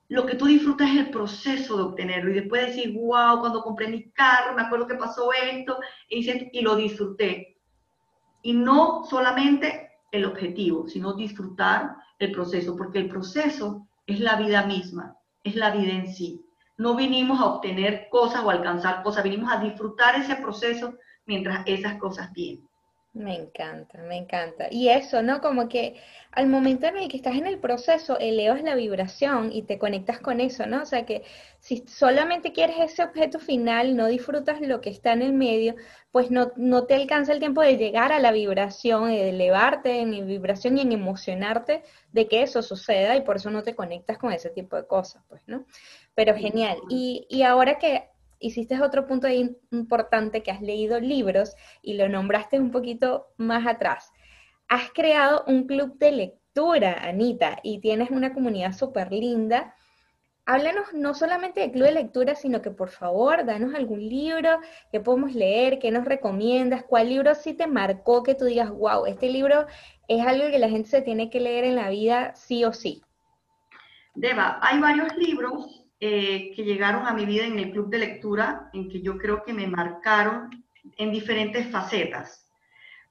Lo que tú disfrutas es el proceso de obtenerlo y después decir, wow, cuando compré mi carro, me acuerdo que pasó esto y, y lo disfruté. Y no solamente el objetivo, sino disfrutar el proceso, porque el proceso es la vida misma, es la vida en sí. No vinimos a obtener cosas o alcanzar cosas, vinimos a disfrutar ese proceso mientras esas cosas vienen. Me encanta, me encanta. Y eso, ¿no? Como que al momento en el que estás en el proceso, elevas la vibración y te conectas con eso, ¿no? O sea que si solamente quieres ese objeto final, no disfrutas lo que está en el medio, pues no, no te alcanza el tiempo de llegar a la vibración, de elevarte en vibración y en emocionarte de que eso suceda y por eso no te conectas con ese tipo de cosas, pues, ¿no? Pero genial. Y, y ahora que hiciste otro punto importante que has leído libros y lo nombraste un poquito más atrás. Has creado un club de lectura, Anita, y tienes una comunidad súper linda. Háblanos no solamente del club de lectura, sino que por favor, danos algún libro que podemos leer, que nos recomiendas, cuál libro sí te marcó que tú digas, wow, este libro es algo que la gente se tiene que leer en la vida sí o sí. Deba, hay varios libros eh, que llegaron a mi vida en el club de lectura, en que yo creo que me marcaron en diferentes facetas.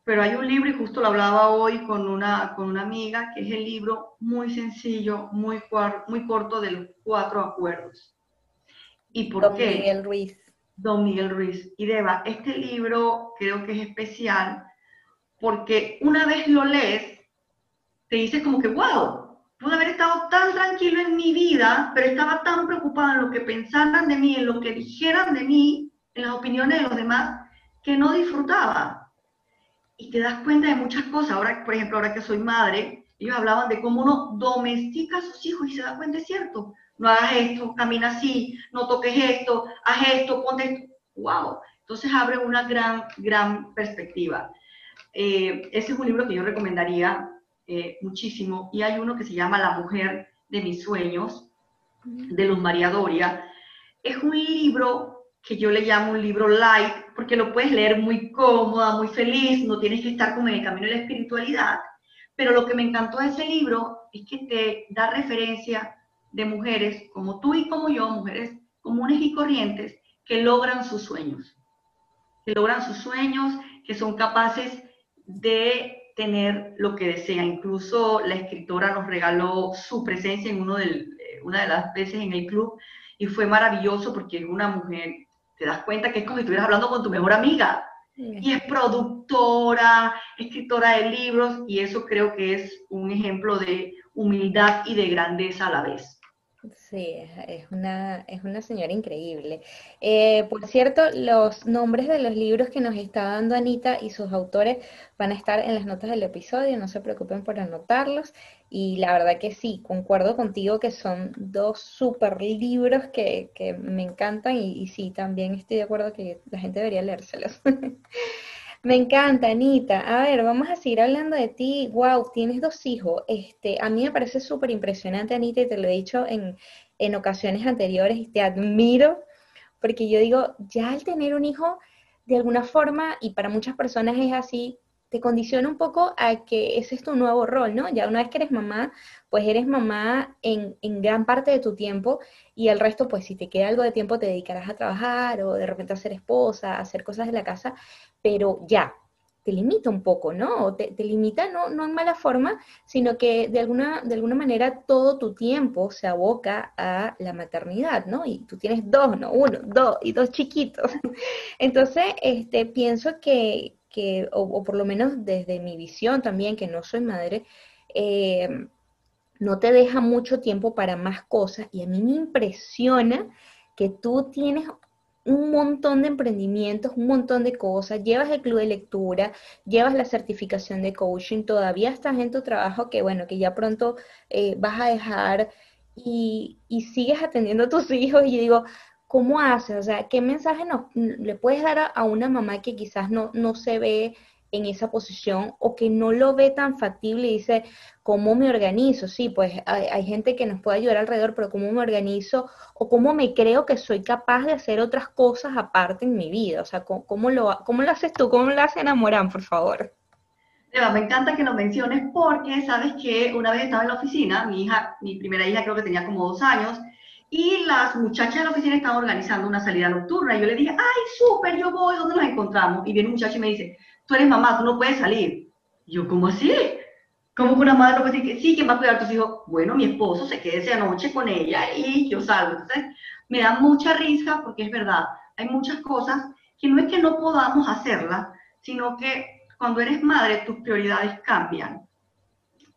Pero hay un libro, y justo lo hablaba hoy con una, con una amiga, que es el libro muy sencillo, muy, muy corto de los cuatro acuerdos. ¿Y por Don qué? Miguel Ruiz. Don Miguel Ruiz. Y Deba, este libro creo que es especial porque una vez lo lees, te dices como que, wow, pude haber estado tan tranquilo en mi vida, pero estaba tan preocupada en lo que pensaran de mí, en lo que dijeran de mí, en las opiniones de los demás, que no disfrutaba. Y te das cuenta de muchas cosas. Ahora, por ejemplo, ahora que soy madre, ellos hablaban de cómo uno domestica a sus hijos y se da cuenta, es cierto, no hagas esto, camina así, no toques esto, haz esto, ponte esto. ¡Wow! Entonces abre una gran, gran perspectiva. Eh, ese es un libro que yo recomendaría eh, muchísimo, y hay uno que se llama La mujer de mis sueños, de Luz María Doria. Es un libro que yo le llamo un libro light, porque lo puedes leer muy cómoda, muy feliz, no tienes que estar con el camino de la espiritualidad, pero lo que me encantó de ese libro es que te da referencia de mujeres como tú y como yo, mujeres comunes y corrientes, que logran sus sueños, que logran sus sueños, que son capaces de tener lo que desea. Incluso la escritora nos regaló su presencia en uno del, eh, una de las veces en el club y fue maravilloso porque es una mujer, te das cuenta que es como si estuvieras hablando con tu mejor amiga. Y es productora, escritora de libros y eso creo que es un ejemplo de humildad y de grandeza a la vez. Sí, es una, es una señora increíble. Eh, por cierto, los nombres de los libros que nos está dando Anita y sus autores van a estar en las notas del episodio, no se preocupen por anotarlos. Y la verdad que sí, concuerdo contigo que son dos super libros que, que me encantan y, sí, también estoy de acuerdo que la gente debería leérselos. <laughs> Me encanta, Anita. A ver, vamos a seguir hablando de ti. Wow, tienes dos hijos. Este, a mí me parece súper impresionante, Anita, y te lo he dicho en, en ocasiones anteriores, y te admiro, porque yo digo, ya al tener un hijo, de alguna forma, y para muchas personas es así, te condiciona un poco a que ese es tu nuevo rol, ¿no? Ya una vez que eres mamá, pues eres mamá en, en, gran parte de tu tiempo y el resto, pues si te queda algo de tiempo, te dedicarás a trabajar o de repente a ser esposa, a hacer cosas de la casa, pero ya, te limita un poco, ¿no? O te, te, limita no, no en mala forma, sino que de alguna, de alguna manera todo tu tiempo se aboca a la maternidad, ¿no? Y tú tienes dos, no uno, dos y dos chiquitos. <laughs> Entonces, este, pienso que, que o, por lo menos desde mi visión también, que no soy madre, eh, no te deja mucho tiempo para más cosas y a mí me impresiona que tú tienes un montón de emprendimientos, un montón de cosas, llevas el club de lectura, llevas la certificación de coaching, todavía estás en tu trabajo que bueno, que ya pronto eh, vas a dejar y, y, sigues atendiendo a tus <laughs> hijos y digo, ¿cómo haces? O sea, ¿qué mensaje no, le puedes dar a, una mamá que quizás no, no se ve en esa posición o que no lo ve tan factible y dice, ¿cómo me organizo? Sí, pues hay, gente que nos puede ayudar alrededor, pero ¿cómo me organizo? O ¿cómo me creo que soy capaz de hacer otras cosas aparte en mi vida? O sea, ¿cómo, lo, cómo lo haces tú? ¿Cómo lo hace enamorar, por favor? Eva, me encanta que lo menciones porque sabes que una vez estaba en la oficina, mi hija, mi primera hija creo que tenía como dos años, y las muchachas de la oficina estaban organizando una salida nocturna. Y yo le dije, ay, súper, yo voy, ¿dónde nos encontramos? Y viene un muchacho y me dice, tú eres mamá, tú no puedes salir. Y yo, ¿cómo así? ¿Cómo que una madre no puede decir que sí, ¿quién va a cuidar a tus hijos? Bueno, mi esposo se quede esa noche con ella y yo salgo. Entonces, me da mucha risa porque es verdad, hay muchas cosas que no es que no podamos hacerlas, sino que cuando eres madre tus prioridades cambian.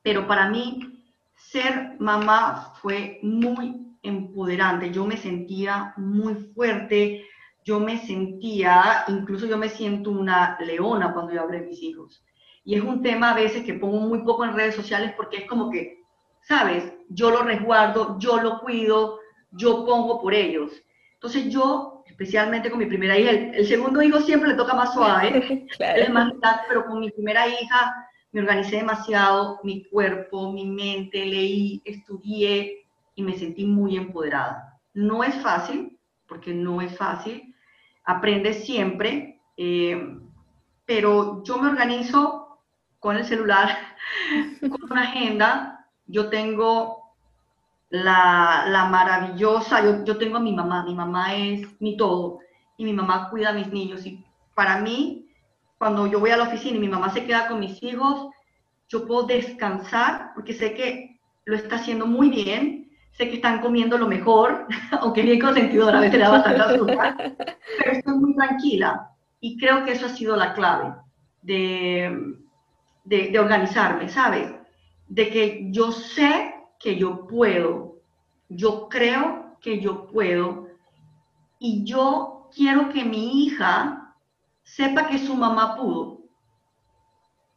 Pero para mí, ser mamá fue muy empoderante, yo me sentía muy fuerte, yo me sentía, incluso yo me siento una leona cuando yo hablo de mis hijos. Y es un tema a veces que pongo muy poco en redes sociales porque es como que, ¿sabes? Yo lo resguardo, yo lo cuido, yo pongo por ellos. Entonces yo, especialmente con mi primera hija, el, segundo hijo siempre le toca más suave, <laughs> claro. es más pero con mi primera hija me organicé demasiado, mi cuerpo, mi mente, leí, estudié, y me sentí muy empoderada. No es fácil, porque no es fácil, aprendes siempre, eh, pero yo me organizo con el celular, <laughs> con una agenda, yo tengo la, la maravillosa, yo, yo, tengo a mi mamá, mi mamá es mi todo, y mi mamá cuida a mis niños, y para mí, cuando yo voy a la oficina y mi mamá se queda con mis hijos, yo puedo descansar, porque sé que lo está haciendo muy bien, sé que están comiendo lo mejor, <laughs> aunque bien consentidora, a veces da bastante azúcar, <laughs> pero estoy muy tranquila y creo que eso ha sido la clave de, de, de organizarme, ¿sabes? De que yo sé que yo puedo, yo creo que yo puedo y yo quiero que mi hija sepa que su mamá pudo,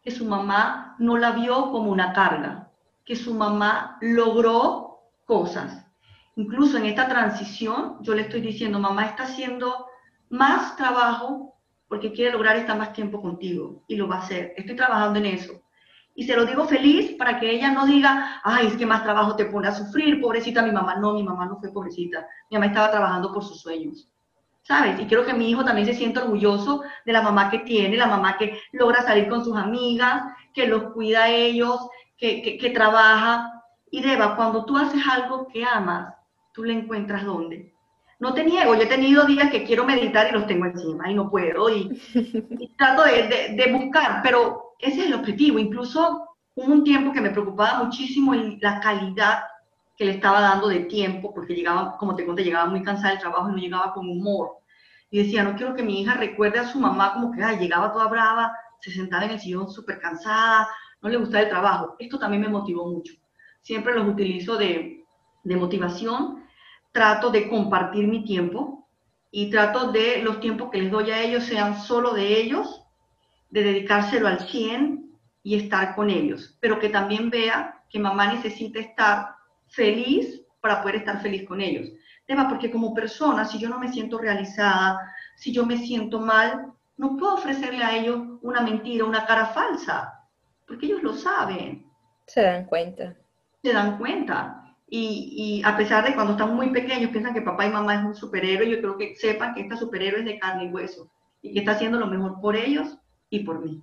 que su mamá no la vio como una carga, que su mamá logró cosas. Incluso en esta transición, yo le estoy diciendo, mamá está haciendo más trabajo porque quiere lograr estar más tiempo contigo y lo va a hacer. Estoy trabajando en eso. Y se lo digo feliz para que ella no diga, ay, es que más trabajo te pone a sufrir, pobrecita mi mamá. No, mi mamá no fue pobrecita. Mi mamá estaba trabajando por sus sueños. ¿Sabes? Y quiero que mi hijo también se sienta orgulloso de la mamá que tiene, la mamá que logra salir con sus amigas, que los cuida a ellos, que, que, que trabaja y Deba, cuando tú haces algo que amas, tú le encuentras dónde. No te niego, yo he tenido días que quiero meditar y los tengo encima y no puedo y, trato de, de, buscar, pero ese es el objetivo. Incluso hubo un tiempo que me preocupaba muchísimo en la calidad que le estaba dando de tiempo, porque llegaba, como te conté, llegaba muy cansada del trabajo y no llegaba con humor. Y decía, no quiero que mi hija recuerde a su mamá como que ay, llegaba toda brava, se sentaba en el sillón súper cansada, no le gustaba el trabajo. Esto también me motivó mucho siempre los utilizo de, de motivación, trato de compartir mi tiempo y trato de los tiempos que les doy a ellos sean solo de ellos, de dedicárselo al 100 y estar con ellos, pero que también vea que mamá necesita estar feliz para poder estar feliz con ellos. Tema, porque como persona, si yo no me siento realizada, si yo me siento mal, no puedo ofrecerle a ellos una mentira, una cara falsa, porque ellos lo saben. Se dan cuenta. Se dan cuenta. Y, a pesar de cuando están muy pequeños piensan que papá y mamá es un superhéroe, yo creo que sepan que esta superhéroe es de carne y hueso y que está haciendo lo mejor por ellos y por mí.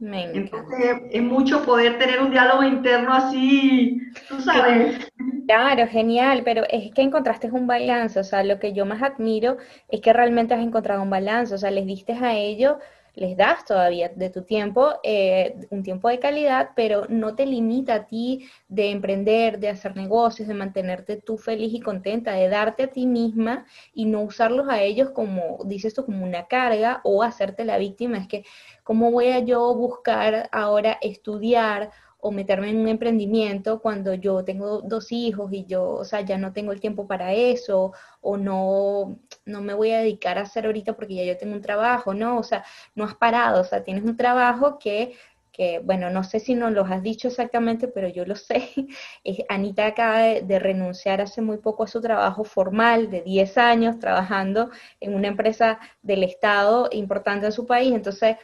Entonces es mucho poder tener un diálogo interno así, tú sabes. Claro, genial, pero es que encontraste un balance, o sea, lo que yo más admiro es que realmente has encontrado un balance, o sea, les diste a ellos les das todavía de tu tiempo, eh, un tiempo de calidad, pero no te limita a ti de emprender, de hacer negocios, de mantenerte tú feliz y contenta, de darte a ti misma y no usarlos a ellos como, dices tú, como una carga o hacerte la víctima. Es que, ¿cómo voy a yo buscar ahora estudiar o meterme en un emprendimiento cuando yo tengo dos hijos y yo, o sea, ya no tengo el tiempo para eso, o no, no me voy a dedicar a hacer ahorita porque ya yo tengo un trabajo, ¿no? O sea, no has parado, o sea, tienes un trabajo que, que bueno, no sé si nos lo has dicho exactamente, pero yo lo sé. <laughs> Anita acaba de, de renunciar hace muy poco a su trabajo formal de 10 años trabajando en una empresa del Estado importante en su país, entonces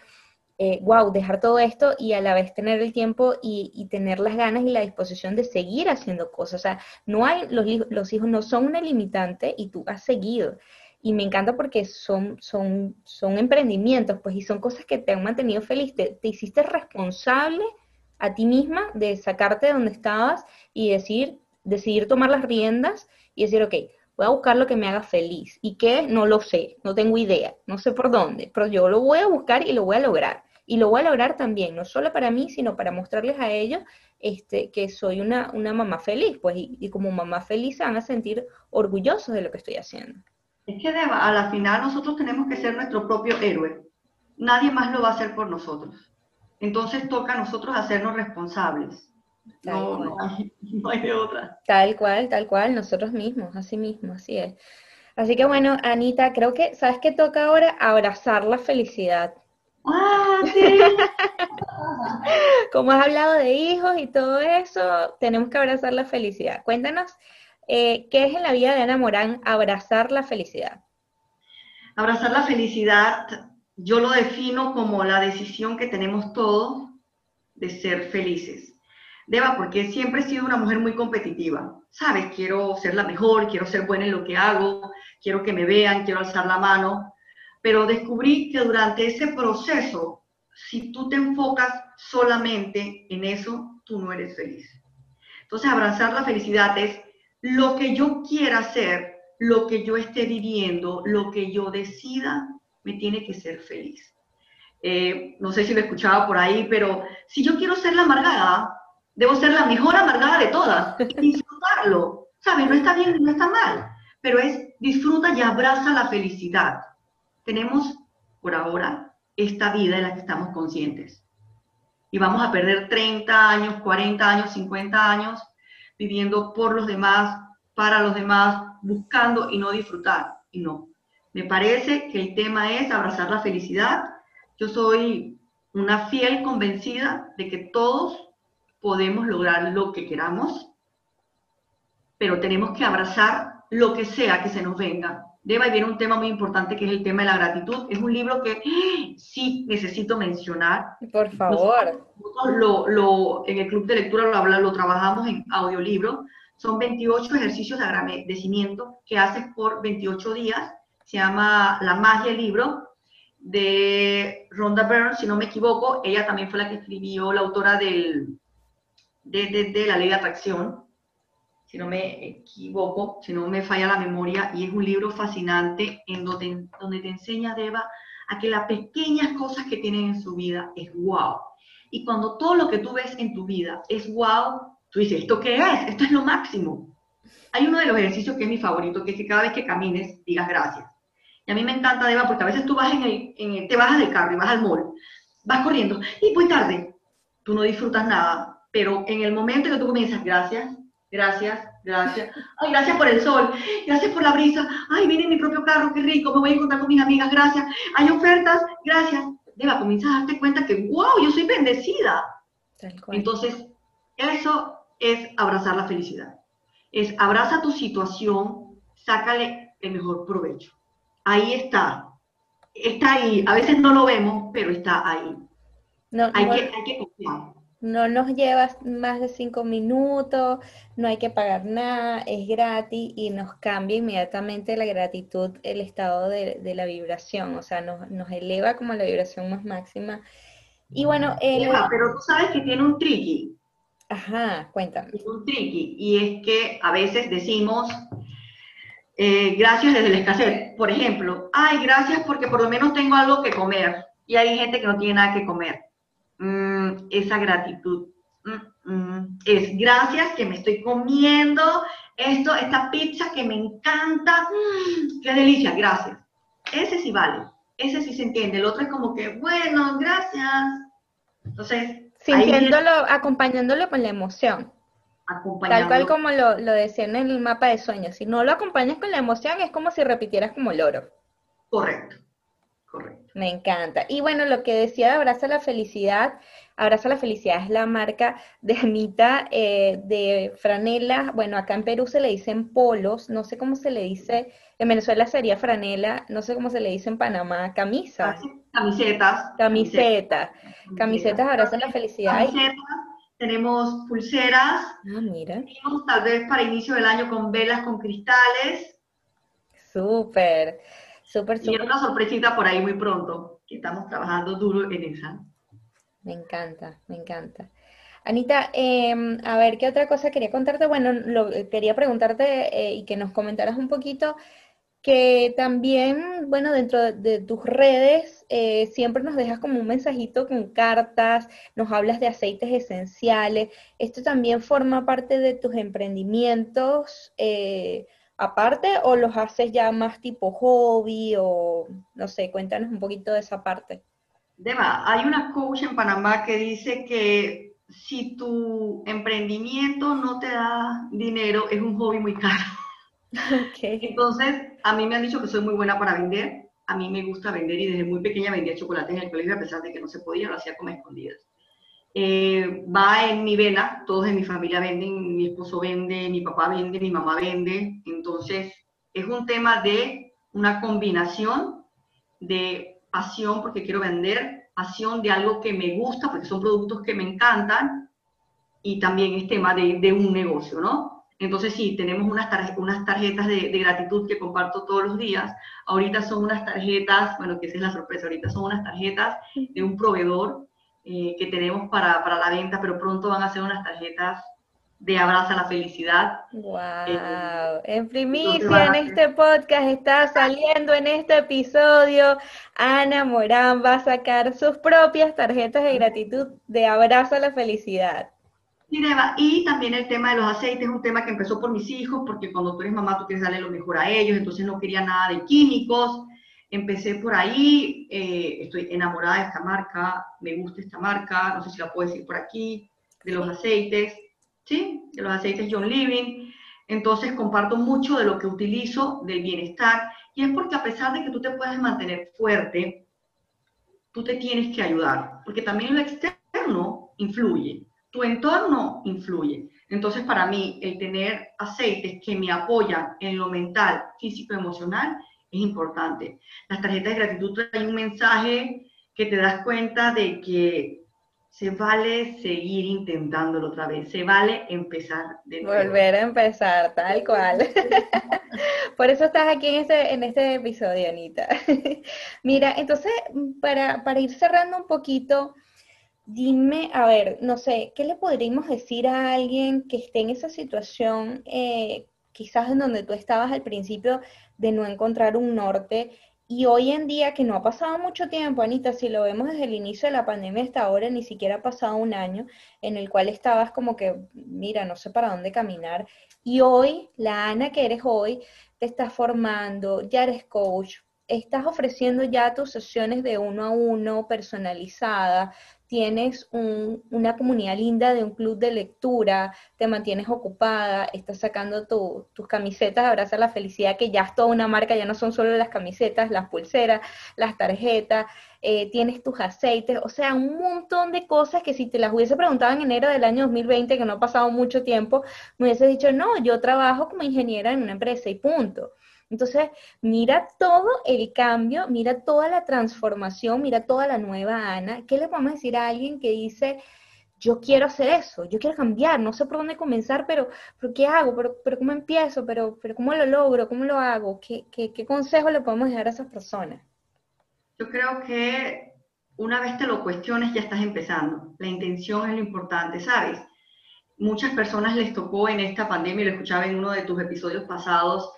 wow, eh, dejar todo esto y a la vez tener el tiempo y, tener las ganas y la disposición de seguir haciendo cosas. O sea, no hay, los, los hijos no son una limitante y tú has seguido. Y me encanta porque son, son, son emprendimientos, pues, y son cosas que te han mantenido feliz. Te, te hiciste responsable a ti misma de sacarte de donde estabas y decir, decidir tomar las riendas y decir, ok, voy a buscar lo que me haga feliz. ¿Y qué? No lo sé, no tengo idea, no sé por dónde, pero yo lo voy a buscar y lo voy a lograr. Y lo voy a lograr también, no solo para mí, sino para mostrarles a ellos este, que soy una, una mamá feliz, pues, y, como mamá feliz se van a sentir orgullosos de lo que estoy haciendo. Es que a la final nosotros tenemos que ser nuestro propio héroe. Nadie más lo va a hacer por nosotros. Entonces toca a nosotros hacernos responsables. No, no hay, <laughs> no hay, de otra. Tal cual, tal cual, nosotros mismos, así mismo, así es. Así que bueno, Anita, creo que, ¿sabes qué toca ahora? Abrazar la felicidad. Ah, <laughs> Como has hablado de hijos y todo eso, tenemos que abrazar la felicidad. Cuéntanos, eh, ¿qué es en la vida de Ana Morán abrazar la felicidad? Abrazar la felicidad, yo lo defino como la decisión que tenemos todos de ser felices. Deba, porque siempre he sido una mujer muy competitiva. ¿Sabes? Quiero ser la mejor, quiero ser buena en lo que hago, quiero que me vean, quiero alzar la mano pero descubrí que durante ese proceso, si tú te enfocas solamente en eso, tú no eres feliz. Entonces, abrazar la felicidad es lo que yo quiera hacer, lo que yo esté viviendo, lo que yo decida, me tiene que ser feliz. Eh, no sé si lo escuchaba por ahí, pero si yo quiero ser la amargada, debo ser la mejor amargada de todas <laughs> disfrutarlo. ¿Sabes? No está bien, no está mal, pero es disfruta y abraza la felicidad tenemos por ahora esta vida en la que estamos conscientes. Y vamos a perder 30 años, 40 años, 50 años viviendo por los demás, para los demás, buscando y no disfrutar. Y no. Me parece que el tema es abrazar la felicidad. Yo soy una fiel convencida de que todos podemos lograr lo que queramos, pero tenemos que abrazar lo que sea que se nos venga, Deba, y viene un tema muy importante que es el tema de la gratitud. Es un libro que sí necesito mencionar. Por favor. lo, lo, en el club de lectura lo, habla, lo trabajamos en audiolibro. Son 28 ejercicios de agradecimiento que haces por 28 días. Se llama La magia del libro de Rhonda Byrne, si no me equivoco. Ella también fue la que escribió, la autora del, de, de, de La ley de atracción si no me equivoco, si no me falla la memoria, y es un libro fascinante en donde, donde te enseña, Deba, a que las pequeñas cosas que tienen en su vida es wow. Y cuando todo lo que tú ves en tu vida es wow, tú dices, ¿esto qué es? Esto es lo máximo. Hay uno de los ejercicios que es mi favorito, que es que cada vez que camines digas gracias. Y a mí me encanta, Deba, porque a veces tú vas en el, en el, te bajas del carro y vas al mall, vas corriendo y voy tarde. Tú no disfrutas nada, pero en el momento que tú comienzas, gracias, Gracias, gracias. Ay, gracias por el sol, gracias por la brisa. Ay, viene mi propio carro, qué rico, me voy a encontrar con mis amigas, gracias. Hay ofertas, gracias. Deba, comienzas a darte cuenta que, wow, yo soy bendecida. Entonces, eso es abrazar la felicidad. Es abraza tu situación, sácale el mejor provecho. Ahí está. Está ahí. A veces no lo vemos, pero está ahí. No, hay, que, hay que confiar no nos lleva más de cinco minutos, no hay que pagar nada, es gratis y nos cambia inmediatamente la gratitud, el estado de, la vibración, o sea, nos, eleva como la vibración más máxima. Y bueno, eh, pero tú sabes que tiene un tricky. Ajá, cuéntame. un tricky, y es que a veces decimos, eh, gracias desde la escasez. Por ejemplo, ay, gracias porque por lo menos tengo algo que comer. Y hay gente que no tiene nada que comer. Mm, esa gratitud. Mm, mm, es gracias que me estoy comiendo esto, esta pizza que me encanta. qué delicia, gracias. Ese sí vale, ese sí se entiende. El otro es como que, bueno, gracias. Entonces, sintiéndolo, acompañándolo con la emoción. Tal cual como lo, lo decía en el mapa de sueños. Si no lo acompañas con la emoción, es como si repitieras como loro. Correcto. Correcto. Me encanta. Y bueno, lo que decía de Abraza la Felicidad, Abraza la Felicidad es la marca de Anita eh, de franela. Bueno, acá en Perú se le dicen polos, no sé cómo se le dice, en Venezuela sería franela, no sé cómo se le dice en Panamá, camisas. Camisetas. Camisetas. Camisetas, Abraza la Felicidad. Camisetas, tenemos pulseras. Ah, mira. Tenemos tal vez para inicio del año con velas con cristales. Súper. Súper, Y una sorpresita por ahí muy pronto, que estamos trabajando duro en esa. Me encanta, me encanta. Anita, em, a ver, ¿qué otra cosa quería contarte? Bueno, lo, quería preguntarte eh, y que nos comentaras un poquito que también, bueno, dentro de, tus redes eh, siempre nos dejas como un mensajito con cartas, nos hablas de aceites esenciales. ¿Esto también forma parte de tus emprendimientos? Eh, aparte o los haces ya más tipo hobby o no sé, cuéntanos un poquito de esa parte. Deba, hay una coach en Panamá que dice que si tu emprendimiento no te da dinero, es un hobby muy caro. Entonces, a mí me han dicho que soy muy buena para vender. A mí me gusta vender y desde muy pequeña vendía chocolate en el colegio a pesar de que no se podía, lo hacía como escondidas. Eh, va en mi vena, todos en mi familia venden, mi esposo vende, mi papá vende, mi mamá vende, entonces es un tema de una combinación de pasión porque quiero vender, pasión de algo que me gusta porque son productos que me encantan y también es tema de, un negocio, ¿no? Entonces sí, tenemos unas, tarjetas, unas tarjetas de, de, gratitud que comparto todos los días. Ahorita son unas tarjetas, bueno, que esa es la sorpresa, ahorita son unas tarjetas de un proveedor eh, que tenemos para, para, la venta, pero pronto van a ser unas tarjetas de Abraza la Felicidad. ¡Wow! Eh, en primicia en este podcast está saliendo en este episodio, Ana Morán va a sacar sus propias tarjetas de gratitud de Abraza la Felicidad. Y también el tema de los aceites es un tema que empezó por mis hijos, porque cuando tú eres mamá tú quieres darle lo mejor a ellos, entonces no quería nada de químicos. Empecé por ahí, eh, estoy enamorada de esta marca, me gusta esta marca, no sé si la puedo decir por aquí, de los aceites, ¿sí? De los aceites John Living. Entonces comparto mucho de lo que utilizo, del bienestar, y es porque a pesar de que tú te puedes mantener fuerte, tú te tienes que ayudar, porque también lo externo influye, tu entorno influye. Entonces, para mí, el tener aceites que me apoyan en lo mental, físico, emocional, es importante. Las tarjetas de gratitud traen un mensaje que te das cuenta de que se vale seguir intentándolo otra vez, se vale empezar de nuevo. Volver a empezar, tal cual. <laughs> Por eso estás aquí en este, en este episodio, Anita. <laughs> Mira, entonces, para, para ir cerrando un poquito, Dime, a ver, no sé, ¿qué le podríamos decir a alguien que esté en esa situación, eh, quizás en donde tú estabas al principio, de no encontrar un norte. Y hoy en día, que no ha pasado mucho tiempo, Anita, si lo vemos desde el inicio de la pandemia hasta ahora, ni siquiera ha pasado un año en el cual estabas como que, mira, no sé para dónde caminar. Y hoy, la Ana que eres hoy, te estás formando, ya eres coach, estás ofreciendo ya tus sesiones de uno a uno, personalizadas, tienes una comunidad linda de un club de lectura, te mantienes ocupada, estás sacando tus camisetas, abraza la felicidad, que ya es toda una marca, ya no son solo las camisetas, las pulseras, las tarjetas, eh, tienes tus aceites, o sea, un montón de cosas que si te las hubiese preguntado en enero del año 2020, que no ha pasado mucho tiempo, me hubiese dicho, no, yo trabajo como ingeniera en una empresa y punto. Entonces, mira todo el cambio, mira toda la transformación, mira toda la nueva Ana. ¿Qué le podemos decir a alguien que dice, yo quiero hacer eso, yo quiero cambiar, no sé por dónde comenzar, pero, pero ¿qué hago? ¿Pero, cómo empiezo? ¿Pero, pero cómo lo logro? ¿Cómo lo hago? ¿Qué, qué, qué consejo le podemos dar a esas personas? Yo creo que una vez te lo cuestiones ya estás empezando. La intención es lo importante, ¿sabes? Muchas personas les tocó en esta pandemia, y lo escuchaba en uno de tus episodios pasados,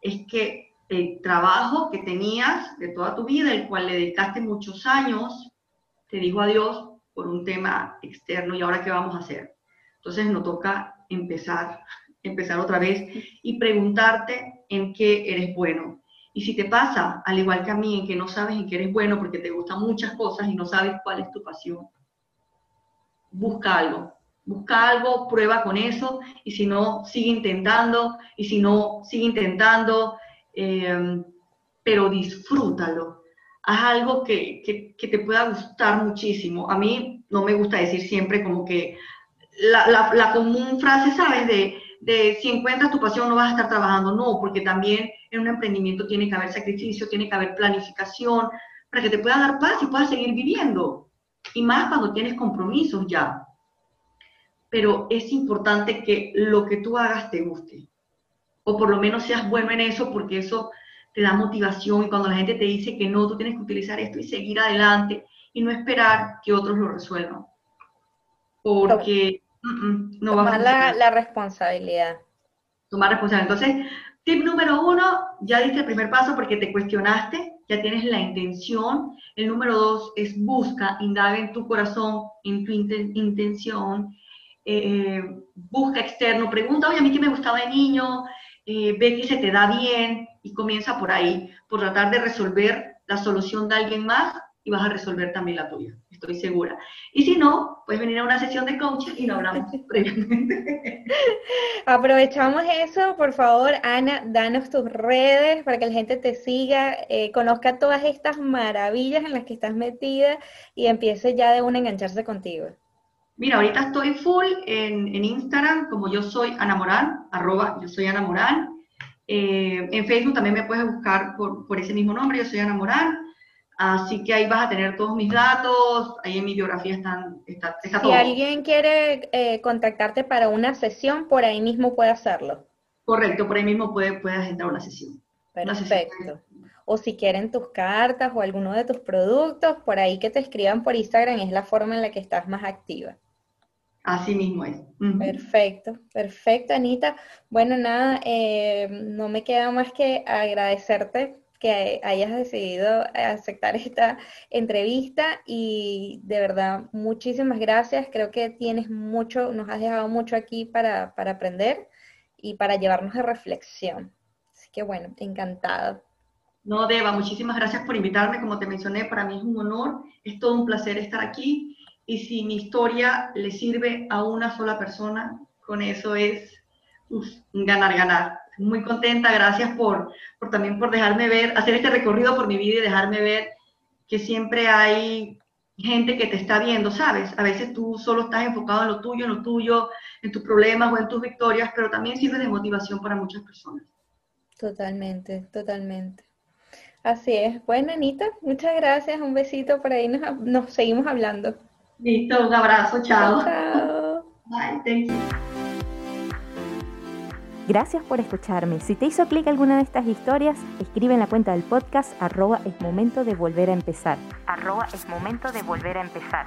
es que el trabajo que tenías de toda tu vida, el cual le dedicaste muchos años, te dijo adiós por un tema externo y ahora qué vamos a hacer. Entonces nos toca empezar, empezar otra vez y preguntarte en qué eres bueno. Y si te pasa, al igual que a mí, en que no sabes en qué eres bueno porque te gustan muchas cosas y no sabes cuál es tu pasión, busca algo, busca algo, prueba con eso, y si no, sigue intentando, y si no, sigue intentando, em, pero disfrútalo. Haz algo que, que, te pueda gustar muchísimo. A mí no me gusta decir siempre como que la, la, la común frase, ¿sabes? De, de si encuentras tu pasión no vas a estar trabajando. No, porque también en un emprendimiento tiene que haber sacrificio, tiene que haber planificación, para que te pueda dar paz y puedas seguir viviendo. Y más cuando tienes compromisos ya pero es importante que lo que tú hagas te guste. O por lo menos seas bueno en eso porque eso te da motivación y cuando la gente te dice que no, tú tienes que utilizar esto y seguir adelante y no esperar que otros lo resuelvan. Porque no Tomar la, la responsabilidad. Tomar responsabilidad. Entonces, tip número uno, ya diste el primer paso porque te cuestionaste, ya tienes la intención. El número dos es busca, indaga en tu corazón, en tu intención eh, busca externo, pregunta, oye, a mí qué me gustaba de niño, eh, ve que se te da bien y comienza por ahí, por tratar de resolver la solución de alguien más y vas a resolver también la tuya, estoy segura. Y si no, puedes venir a una sesión de coaching y lo hablamos <laughs> previamente. Aprovechamos eso, por favor, Ana, danos tus redes para que la gente te siga, eh, conozca todas estas maravillas en las que estás metida y empiece ya de una a engancharse contigo. Mira, ahorita estoy full en, Instagram, como yo soy Ana Morán, arroba yo soy Ana Morán. Eh, en Facebook también me puedes buscar por, ese mismo nombre, yo soy Ana Morán. Así que ahí vas a tener todos mis datos, ahí en mi biografía están, está, todo. Si alguien quiere eh, contactarte para una sesión, por ahí mismo puede hacerlo. Correcto, por ahí mismo puede, puede agendar una sesión. Perfecto. o si quieren tus cartas o alguno de tus productos, por ahí que te escriban por Instagram es la forma en la que estás más activa. Así mismo es. Perfecto, perfecto, Anita. Bueno, nada, eh, no me queda más que agradecerte que hayas decidido aceptar esta entrevista y de verdad muchísimas gracias. Creo que tienes mucho, nos has dejado mucho aquí para, para aprender y para llevarnos a reflexión. Así que bueno, encantada. No, Deba, muchísimas gracias por invitarme. Como te mencioné, para mí es un honor, es todo un placer estar aquí y si mi historia le sirve a una sola persona, con eso es un ganar, ganar. Muy contenta, gracias por, por también por dejarme ver, hacer este recorrido por mi vida y dejarme ver que siempre hay gente que te está viendo, ¿sabes? A veces tú solo estás enfocado en lo tuyo, en lo tuyo, en tus problemas o en tus victorias, pero también sirve de motivación para muchas personas. Totalmente, totalmente. Así es. Bueno, Anita, muchas gracias. Un besito por ahí. Nos, nos seguimos hablando. Listo, un abrazo, chao. <laughs> Bye, thank you. Gracias por escucharme. Si te hizo clic alguna de estas historias, escribe en la cuenta del podcast arroba es momento de volver a empezar. Arroba es momento de volver a empezar.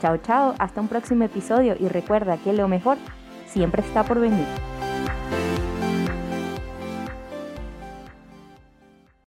Chao, chao, hasta un próximo episodio y recuerda que lo mejor siempre está por venir.